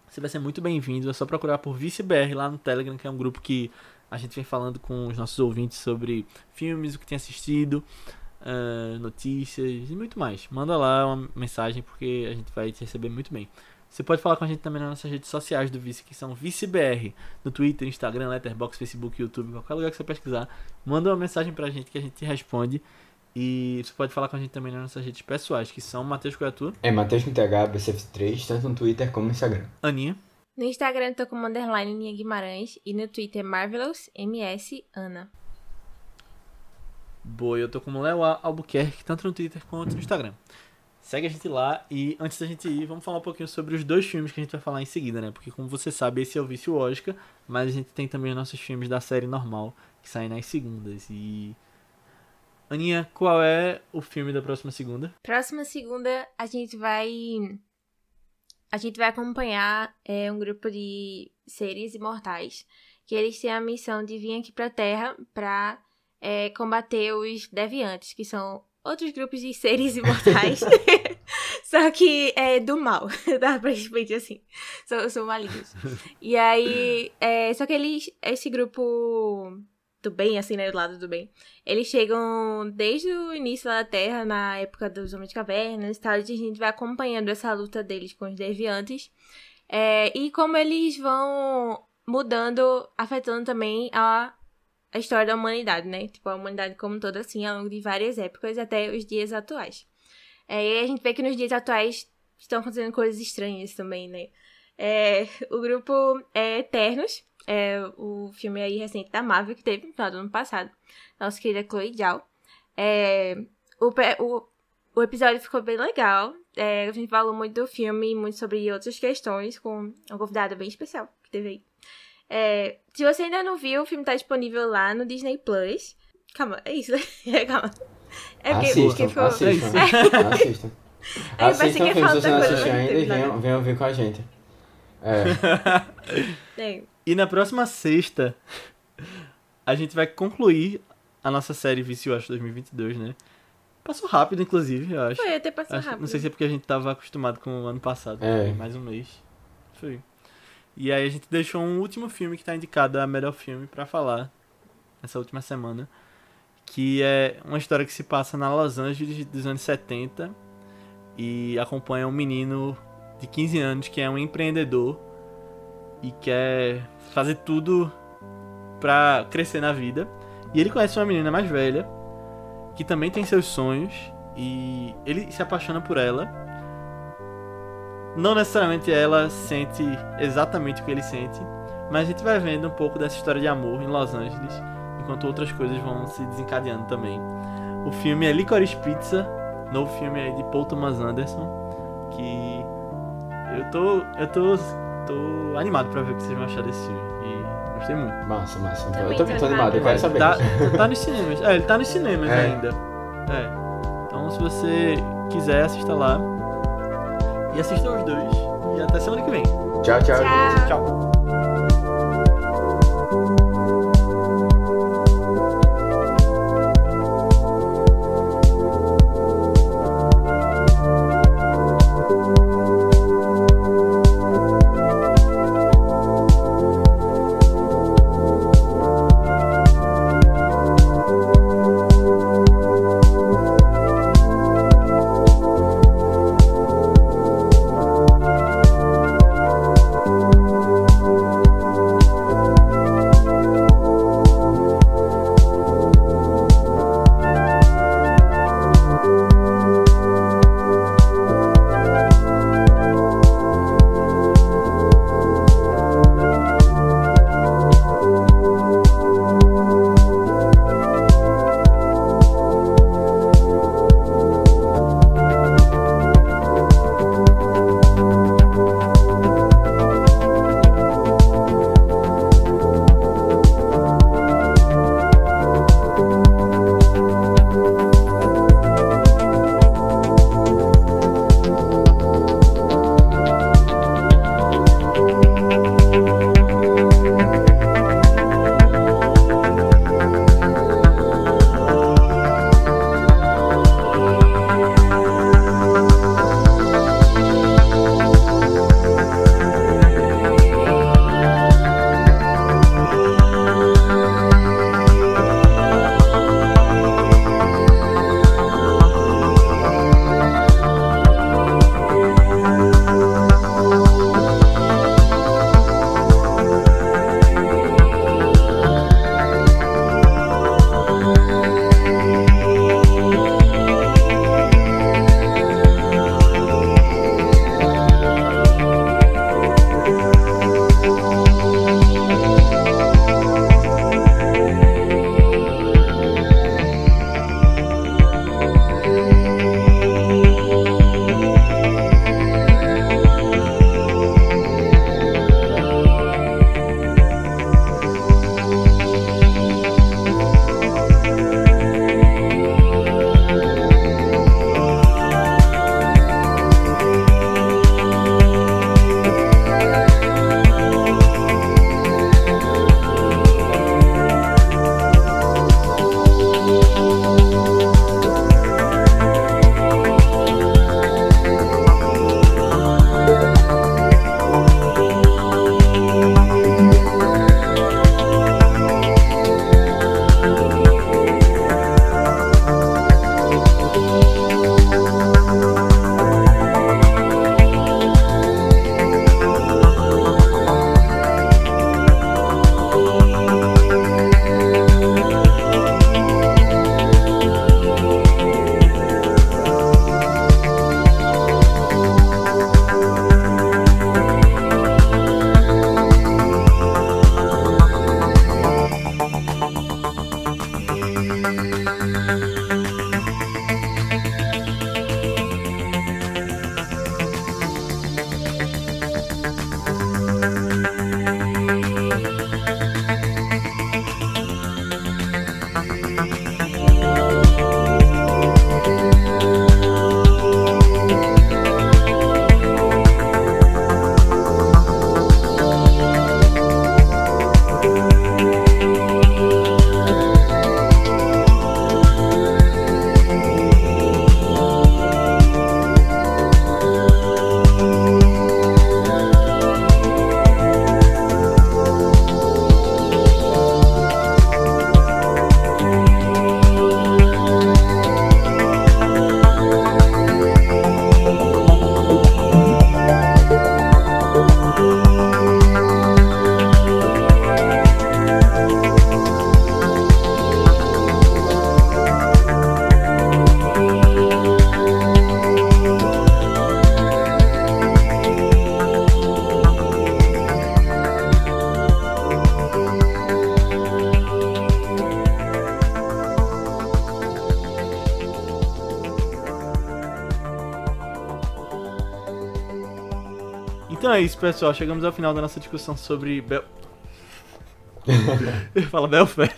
Você vai ser muito bem-vindo. É só procurar por ViceBR lá no Telegram, que é um grupo que a gente vem falando com os nossos ouvintes sobre filmes, o que tem assistido, ah, notícias e muito mais. Manda lá uma mensagem porque a gente vai te receber muito bem. Você pode falar com a gente também nas nossas redes sociais do Vice, que são ViceBR, no Twitter, Instagram, Letterboxd, Facebook, YouTube, qualquer lugar que você pesquisar. Manda uma mensagem pra gente que a gente te responde. E você pode falar com a gente também nas nossas redes pessoais, que são Matheus Coiatu, É Matheus com TH, BCF3, tanto no Twitter como no Instagram. Aninha. No Instagram eu tô como underline Ninha Guimarães e no Twitter Marvelous MS Ana. Boa, eu tô como Léo Albuquerque, tanto no Twitter quanto no Instagram. Segue a gente lá e antes da gente ir, vamos falar um pouquinho sobre os dois filmes que a gente vai falar em seguida, né? Porque como você sabe, esse é o Vício Oscar, mas a gente tem também os nossos filmes da série normal, que saem nas segundas. E. Aninha, qual é o filme da próxima segunda? Próxima segunda a gente vai. A gente vai acompanhar é, um grupo de seres imortais que eles têm a missão de vir aqui pra Terra pra é, combater os deviantes, que são outros grupos de seres imortais. Só que é do mal, dá pra gente assim. São, são malignos. E aí. É, só que eles. Esse grupo do bem, assim, né? Do lado do bem. Eles chegam desde o início da Terra, na época dos Homens de Cavernas e tal. E a gente vai acompanhando essa luta deles com os deviantes. É, e como eles vão mudando, afetando também a, a história da humanidade, né? Tipo, a humanidade como toda, assim, ao longo de várias épocas até os dias atuais. É, e a gente vê que nos dias atuais estão acontecendo coisas estranhas também, né? É, o grupo é Eternos, é o filme aí recente da Marvel que teve no final do ano passado. Nossa querida Chloe Zhao. É, o, o, o episódio ficou bem legal. É, a gente falou muito do filme e muito sobre outras questões com uma convidada bem especial que teve aí. É, se você ainda não viu, o filme tá disponível lá no Disney Plus. Calma, é isso, né? Calma. É porque, porque Assistam, ficou. assistam, É assistam. Aí vai Assistam ser o que filme, se falta você não assistiu ainda, e venham, venham ouvir com a gente. É, É, E na próxima sexta, a gente vai concluir a nossa série Vício Acho 2022, né? Passou rápido, inclusive, eu acho. foi até passar Acho- rápido. Não sei se é porque a gente tava acostumado com o ano passado. É. Foi Mais um mês. Foi. E aí a gente deixou um último filme que tá indicado a melhor filme pra falar nessa última semana. Que é uma história que se passa na Los Angeles dos anos 70 e acompanha um menino de 15 anos que é um empreendedor e quer fazer tudo pra crescer na vida. E ele conhece uma menina mais velha que também tem seus sonhos e ele se apaixona por ela. Não necessariamente ela sente exatamente o que ele sente, mas a gente vai vendo um pouco dessa história de amor em Los Angeles, enquanto outras coisas vão se desencadeando também. O filme é Licorice Pizza, novo filme aí de Paul Thomas Anderson, que eu tô eu tô tô animado pra ver o que vocês vão achar desse filme e gostei muito. massa, massa. Também eu tô, tô tô animado, eu quero saber. Tá, tá nos cinemas. É, ele tá nos cinemas É. ainda. É. Então se você quiser, assista lá. E assista os dois. E até semana que vem. Tchau, tchau, Tchau. Tchau. É isso, pessoal. Chegamos ao final da nossa discussão sobre Bel... Fala Belfast.